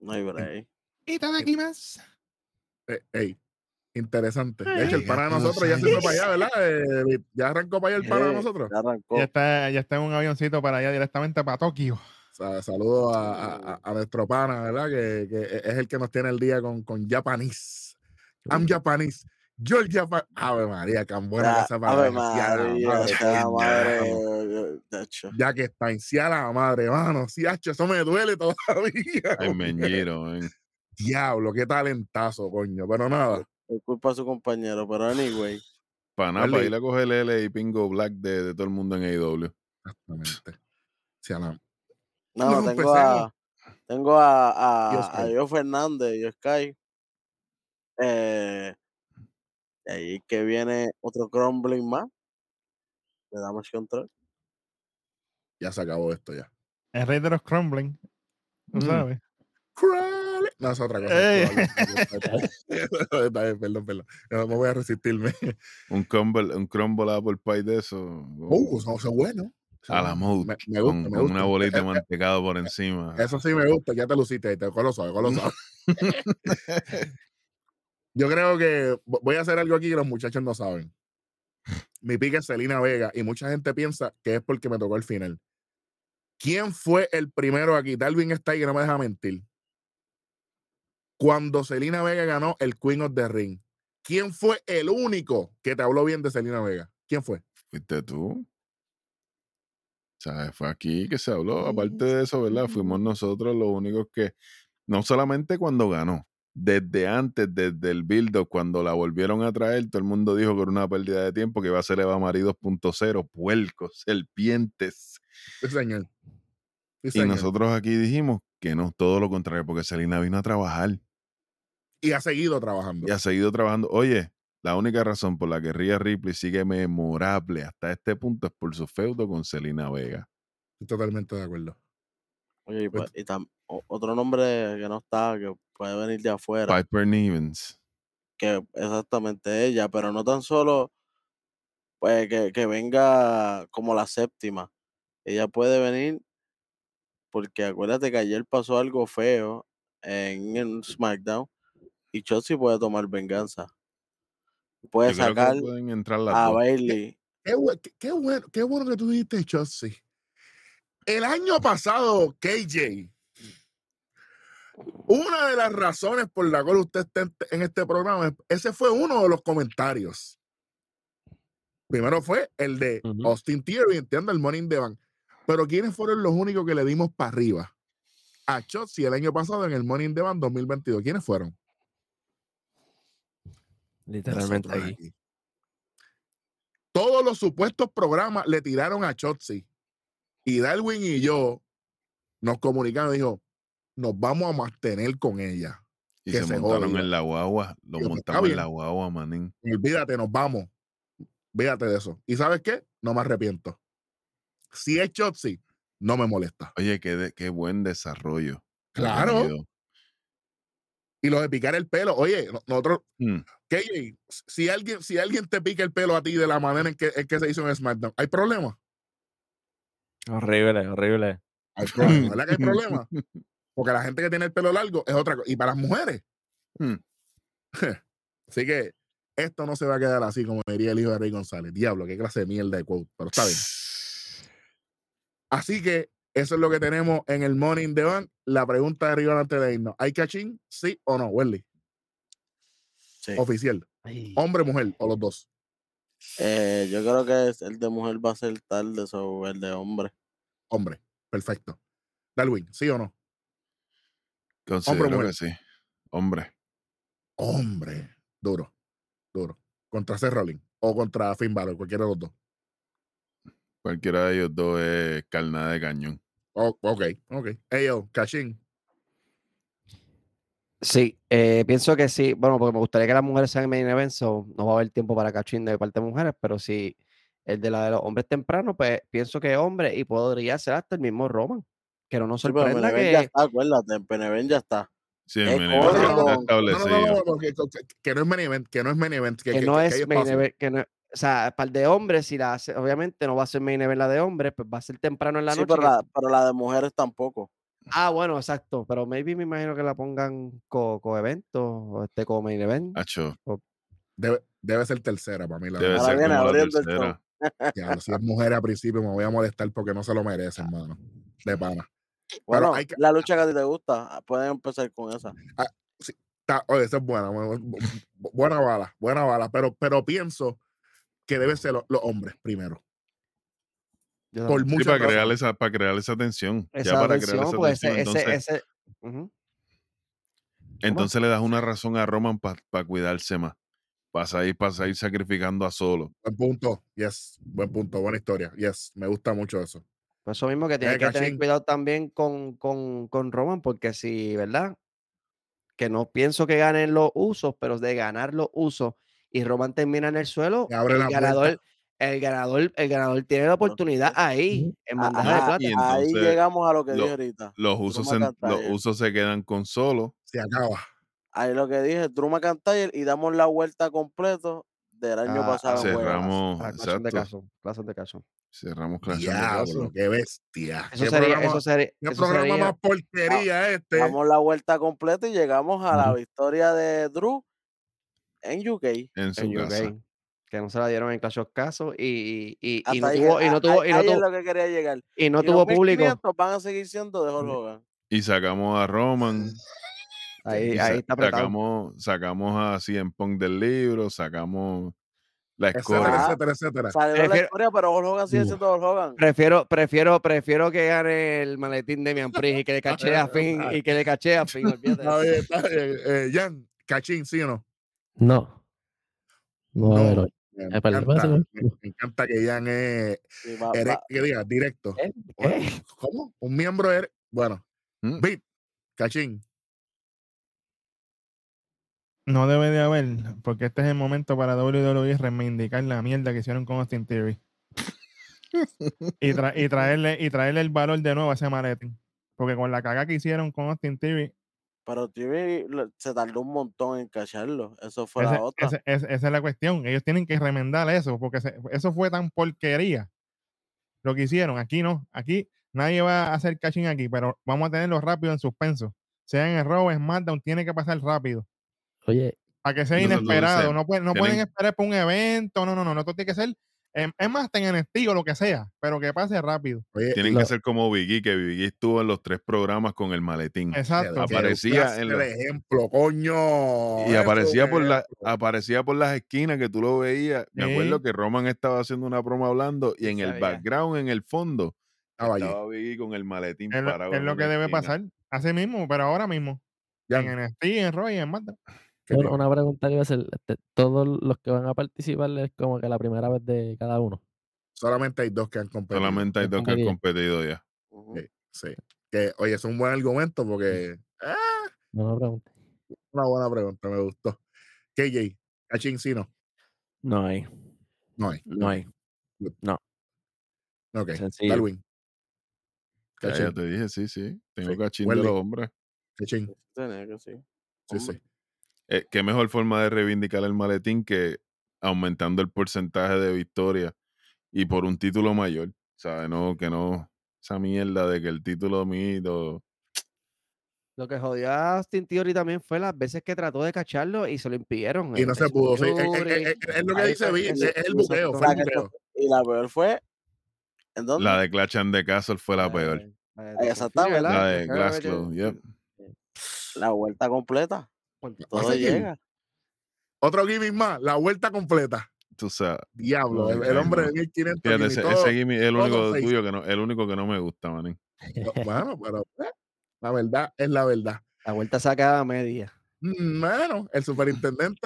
No hay break. Y todo aquí más. Eh, ey, interesante. De hecho, el pana de nosotros ya se fue para allá, ¿verdad? Eh, ya arrancó para allá el pana de Eh, nosotros. ya arrancó. Ya está, ya está en un avioncito para allá directamente para Tokio. Sa- Saludos a, a- a- a nuestro pana, ¿verdad? Que, que es el que nos tiene el día con, con Japanese. I'm Japanese. Yo el Japan. Ave María, tan buena esa Ave palabra. Madre. eh. Ya que está en la madre, mano. Sí, hacho, eso me duele todavía. Ay, meñero, ven. Diablo, qué talentazo, coño. Pero nada. Es culpa de su compañero, pero anyway. Para nada, para ir a coger L y Pingo Black de, de todo el mundo en AEW. Exactamente. Sí, a No, Nos tengo a, tengo a, Yo a, a Sky. Io Fernández y Sky. Eh, de ahí que viene otro crumbling más. Le damos control. Ya se acabó esto ya. El rey de los crumbling. ¿Tú Mm. sabes? No, es otra cosa. Perdón, perdón. No, me voy a resistirme. Un crumble, un crumble apple pie de eso. Uh, eso eso es bueno. A la mode. Me, me gusta, con, me con gusta. una bolita de Eh, eh, mantecado por encima. Eso sí me gusta, ya te luciste ahí, te con lo suave, con lo suave. Yo creo que vo- voy a hacer algo aquí que los muchachos no saben. Mi pique es Selena Vega y mucha gente piensa que es porque me tocó el final. ¿Quién fue el primero aquí? Darwin está ahí que no me deja mentir. Cuando Selena Vega ganó el Queen of the Ring, ¿quién fue el único que te habló bien de Selena Vega? ¿Quién fue? ¿Fuiste tú? Sea, fue aquí que se habló. Aparte de eso, ¿verdad? Fuimos nosotros los únicos que no solamente cuando ganó, desde antes, desde el build cuando la volvieron a traer, todo el mundo dijo que era una pérdida de tiempo, que iba a ser Eva Marie 2.0, puercos, serpientes. Sí, señor. Sí, Y señor. nosotros aquí dijimos que no, todo lo contrario, porque Selena vino a trabajar Y ha seguido trabajando. y ha seguido trabajando. Oye, la única razón por la que Rhea Ripley sigue memorable hasta este punto es por su feudo con Selena Vega. Estoy totalmente de acuerdo. Oye, y, Pues- pa- y tam- o- otro nombre que no está, que puede venir de afuera, Piper Nivens. que exactamente ella, pero no tan solo pues que, que venga como la séptima. Ella puede venir porque acuérdate que ayer pasó algo feo en el SmackDown y Chelsea puede tomar venganza. Puede Yo sacar pueden entrar las a dos. Bailey. Qué, bue- qué- qué bueno, qué bueno que tú dijiste, Chelsea. El año pasado, KJ, una de las razones por la cual usted está en, este programa, ese fue uno de los comentarios. Primero fue el de Ujú. Austin Theory, entiendo, el Morning the Bank. Pero ¿quiénes fueron los únicos que le dimos para arriba? A Chelsea el año pasado en el Morning the Bank 2022. ¿Quiénes fueron? Literalmente aquí. aquí. Todos los supuestos programas le tiraron a Chotzi. Y Darwin y yo nos comunicamos y dijo, nos vamos a mantener con ella. Y que se, se montaron joda. en la guagua. Lo pues, está montamos en la guagua, manín. Olvídate, nos vamos. Olvídate de eso. ¿Y sabes qué? No me arrepiento. Si es Chotzi, no me molesta. Oye, qué, de- qué buen desarrollo. Claro. Y lo de picar el pelo, oye, no- nosotros, Mm. KJ, si alguien, si alguien te pica el pelo a ti de la manera en que, en que se hizo en SmackDown, ¿hay problema? Horrible, horrible. Hay problema, ¿verdad que hay problema? Porque la gente que tiene el pelo largo es otra cosa. Y para las mujeres. Hmm. Así que esto no se va a quedar así, como diría el hijo de Rey González. Diablo, qué clase de mierda de quote. Pero está bien. Así que eso es lo que tenemos en el Morning the Bank. La pregunta de arriba antes de irnos. ¿Hay cachín? ¿Sí o no, Welly? Sí. Oficial. Ay, Hombre, mujer, o los dos. Eh, yo creo que es- el de mujer va a ser tarde sobre el de hombre. Hombre. Perfecto. Darwin, ¿sí o no? Considero mujer. que sí. Hombre. Hombre. Duro. Duro. Contra Seth Rollins o contra Finn Balor, cualquiera de los dos. Cualquiera de ellos dos es carnada de cañón. Oh, ok, ok. Hey, yo, cachín. Sí, eh, pienso que sí. Bueno, porque me gustaría que las mujeres sean main event, so no va a haber tiempo para cachín de parte de mujeres, pero si el de la de los hombres temprano, pues pienso que hombre y podría ser hasta el mismo Roman. Que no nos Sí, pero en sorprenda ya que. está, acuérdate, en Beneven ya está. Sí, Es main event No, no, no, establecido. no, no, porque- que, que no es main event, que no es main event, que, que que- no es main event, que no, o sea, para el de hombres, si la hace, obviamente no va a ser main event la de hombres, pues va a ser temprano en la Sí, noche. pero la, pero la de mujeres tampoco. Ah, bueno, exacto, pero maybe me imagino que la pongan co, evento o este como main event. Acho, Debe, debe ser tercera para mí. La debe ser viene como la tercera. Si es mujer al principio me voy a molestar porque no se lo merece, hermano. De pana. Bueno, hay que- la lucha que a ti te gusta, ah, pueden empezar con esa. Está- oye, esa es buena. bu- bu- bu- Buena bala, buena bala. Pero, pero pienso que deben ser lo- los hombres primero. Yo Por. Sí, para crear, esa, para crear esa tensión. Esa ya para tensión, crear esa porque tensión. ese, ese, entonces, ese- ujú. entonces le das una razón a Roman para cuidarse más. Para ir, para ir sacrificando a solo. Buen punto. Yes. Buen punto. Buena historia. Yes. Me gusta mucho eso. Por eso mismo que tiene Eh, que tener cuidado también con, con, con Roman, porque si, ¿verdad? Que no pienso que ganen los usos, pero de ganar los usos y Roman termina en el suelo, abre el la ganador, el ganador, el ganador tiene la oportunidad ahí, en Ah, bandeja de ah, plata. Y Ahí entonces llegamos a lo que lo- dije ahorita. Los usos, se, los usos se quedan con solo. Se acaba. Ahí lo que dije, Drew McIntyre y damos la vuelta completo del año Ah, pasado. cerramos, Ah, clase de caso, clase de caso. Cerramos clase de Diablo, caso. qué bestia. Eso ¿Qué sería, programa, eso sería, qué eso programa sería- más porquería este? Damos la vuelta completa y llegamos a la victoria de Drew en UK. En su en casa. UK, que no se la dieron en Clash of Casos y, y, y, y no tuvo, y no tuvo, y no tuvo, lo que quería llegar. y no tuvo público. 1500 van a seguir siendo de Hulk Hogan. Y sacamos a Roman. Ahí, y ahí está apretado. sacamos, sacamos a CM Punk del libro. Sacamos La etcétera, escoria. Ah. etcétera, etcétera. Salió de la Prefiero- historia, pero Hulk Hogan sigue siendo Hulk Hogan. Prefiero, prefiero, prefiero que gane el maletín de Mian Priest y que le caché a Finn y que le caché a Finn. olvídate Está bien, está bien. Eh, Jan, cachín, ¿sí o no? No. No. Me Eh, encanta, perdón. me, me encanta que Jan es, Sí, va- ere- va- que diga, directo. ¿Eh? Bueno, ¿Qué? ¿Cómo? Un miembro eres. Bueno, Mm. Beat, cachín. No debe de haber, porque este es el momento para WWE reivindicar la mierda que hicieron con Austin Theory. y, tra- y traerle y traerle el valor de nuevo a ese maletín. Porque con la caga que hicieron con Austin Theory, Pero TV se tardó un montón en cacharlo. Eso fue ese- la otra. ese- ese- esa es la cuestión. Ellos tienen que remendar eso, porque se- eso fue tan porquería lo que hicieron. Aquí no, aquí nadie va a hacer caching aquí, pero vamos a tenerlo rápido en suspenso. Sea en el Raw o en SmackDown, tiene que pasar rápido. Oye, Para que sea inesperado. No, pueden, no pueden tienen- esperar por un evento. No, no, no. no esto tiene que ser. Em, es más, hasta en NXT o lo que sea. Pero que pase rápido. Oye, Tienen Lo- que ser como Biggie, que Biggie estuvo en los tres programas con el maletín. Exacto. Aparecía en la- ejemplo, coño. Y aparecía por, la, aparecía por las esquinas que tú lo veías. Me acuerdo que Roman estaba haciendo una promo hablando y en el Sabía. background, en el fondo, Estaba allí. estaba Biggie con el maletín Es lo, parado. es en lo que debe esquina. pasar. Así mismo, pero ahora mismo. Jan, En NXT, en Raw y en SmackDown. ¿Qué una, pregunta que iba a hacer. este, todos los que van a participar es como que la primera vez de cada uno. Solamente hay dos que han competido. Solamente hay dos que han competido. ya. Sí, sí. Que, oye, es un buen argumento porque. ah, No me preguntes. una buena pregunta, me gustó. KJ, cachín, sí, no. No hay, No hay. no ok, hay. Ok. Sencillo. Darwin. Ya, Cachín, ya te dije, sí, sí. Tengo Sí. cachín de los hombres. cachín. Tenía que sí. Sí, Hombre. sí. Eh, qué mejor forma de reivindicar el maletín que aumentando el porcentaje de victoria y por un título mayor. ¿Sabes? No, que no. Esa mierda de que el título mío. Lo que jodió a Austin Theory también fue las veces que trató de cacharlo y se lo impidieron. Y no se pudo, sí. Es, es- Fury. es- es lo que dice Vic, es, el buqueo. Y la peor fue. ¿En dónde? La de Clash and the Castle fue la peor. Eh, exactamente. ¿verdad? La de metió- yep. La vuelta completa. Todo llega. Otro gimmick más, la vuelta completa. Tú sabes. Diablo, el, hombre de 1500 Fíjate, ese, todo- ese gimmick es el único tuyo que no, el único que no me gusta, manín. no, Bueno, pero eh, la verdad es la verdad. La vuelta saca a media. Bueno, el superintendente.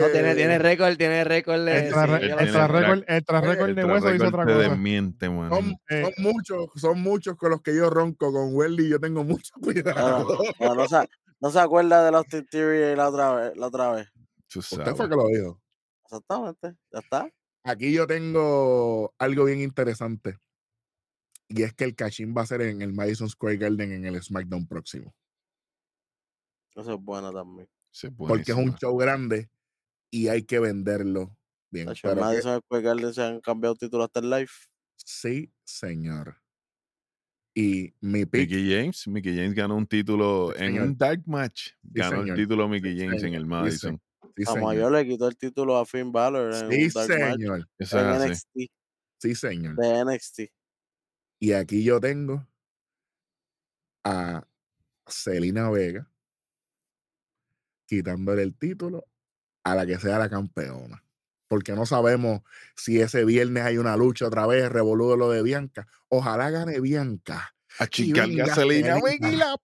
No, tiene, tiene récord, tiene récord de. El tras récord- el tras récord El de hueso dice otra cosa. desmiente, Son, manín. Eh. son muchos, son muchos con los que yo ronco con Welly. Yo tengo mucho cuidado. Pero, pero no, se, no se acuerda de los Austin Theory la otra vez. La otra vez. Usted fue que lo dijo. Exactamente. Ya está. Aquí yo tengo algo bien interesante. Y es que el cachín va a ser en el Madison Square Garden en el SmackDown próximo. Eso es bueno también. Sí, Porque es un show grande y hay que venderlo bien. Madison Square Garden se han cambiado títulos hasta el live. sí, señor. Y mi pick, Mickey James, Mickey James ganó un título en señor. un dark match. Ganó el título Mickey Sí, James en el Madison. señor. Mayor le quitó el título a Finn Balor en Sí, un dark match señor. Eso en es así. NXT. Sí, señor. De NXT. Y aquí yo tengo a Celina Vega quitándole el título a la que sea la campeona. Porque no sabemos si ese viernes hay una lucha otra vez, revoludo lo de Bianca. Ojalá gane Bianca. A chicar venga gasolina, Selena. ven y la.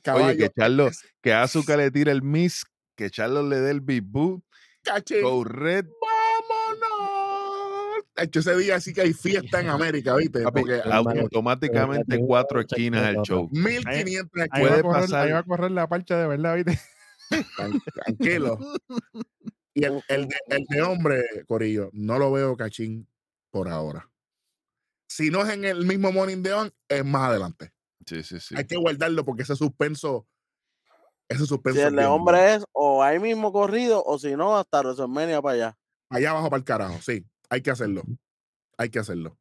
Caballo, Oye, que Charlo, es- que Azúcar le tire el miss, que Charlo le dé el big boot, cachín, go red. ¡Vámonos! De hecho, ese día sí que hay fiesta en América, ¿viste? Papi, Porque automáticamente maletín cuatro esquinas al show. 1500 Ahí Puede va, a correr, ahí va a correr la parcha de verdad, ¿viste? Tran- tranquilo. Y el, el de, el de hombre, Corillo, no lo veo cachín por ahora. Si no es en el mismo Morning de On, es más adelante. Sí, sí, sí. Hay que guardarlo porque ese suspenso, ese suspenso. Si el de hombre es o ahí mismo corrido o si no, hasta WrestleMania para allá. allá abajo para el carajo, sí, hay que hacerlo. Hay que hacerlo.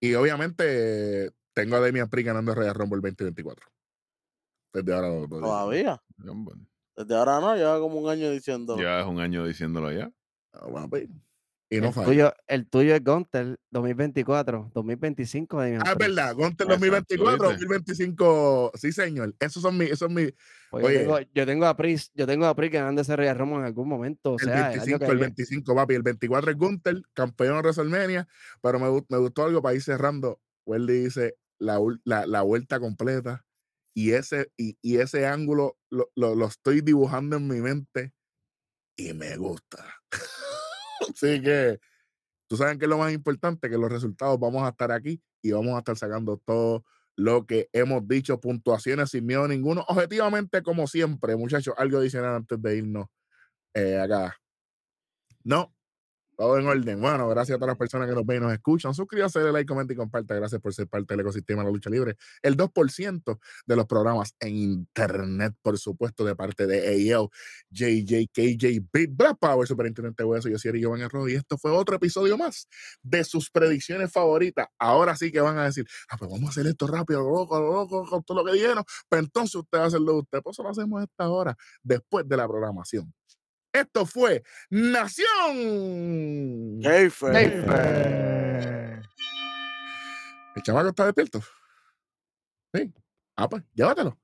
Y obviamente tengo a Damian Priest ganando el Royal Rumble 2024. Desde ahora lo, lo digo. Todavía. Desde ahora no, lleva como un año diciendo. Ya es un año diciéndolo ya. Ah, papi. Y no el, falla. tuyo, el tuyo es Gunter 2024, 2025. Damian Ah, es verdad. Gunter Exacto, 2024, ¿viste? 2025. Sí, señor. Esos son mis, esos son mis. Pues yo, Oye. tengo, yo tengo a Priest, yo tengo a Priest ganando ese Royal Rumble en algún momento. O El sea, el año 25, que el viene. 25, papi. El 24 es Gunter, campeón de WrestleMania. Pero me, me gustó algo para ir cerrando. Weldy dice la, la, la vuelta completa. Y ese, y, y ese ángulo lo, lo, lo estoy dibujando en mi mente. Y me gusta. Así que tú sabes que es lo más importante, que los resultados vamos a estar aquí y vamos a estar sacando todo lo que hemos dicho, puntuaciones sin miedo ninguno. Objetivamente, como siempre, muchachos, algo adicional antes de irnos eh, acá. No, todo en orden. Bueno, gracias a todas las personas que nos ven y nos escuchan. Suscríbase, dale like, comenta y comparta. Gracias por ser parte del ecosistema de la lucha libre. El 2% de los programas en internet, por supuesto, de parte de AEL, JJ, KJ, Big Black Power, Superintendente Hueso. Yo soy Eric Giovanni Rojo y esto fue otro episodio más de sus predicciones favoritas. Ahora sí que van a decir, ah, pues vamos a hacer esto rápido, loco, loco, con todo lo que dijeron. Pues entonces usted va a hacerlo usted. Pues eso lo hacemos esta hora, después de la programación. Esto fue Nación. Kayfabe. Eh, El chamaco está despierto. Sí. Ah, pues, llévatelo.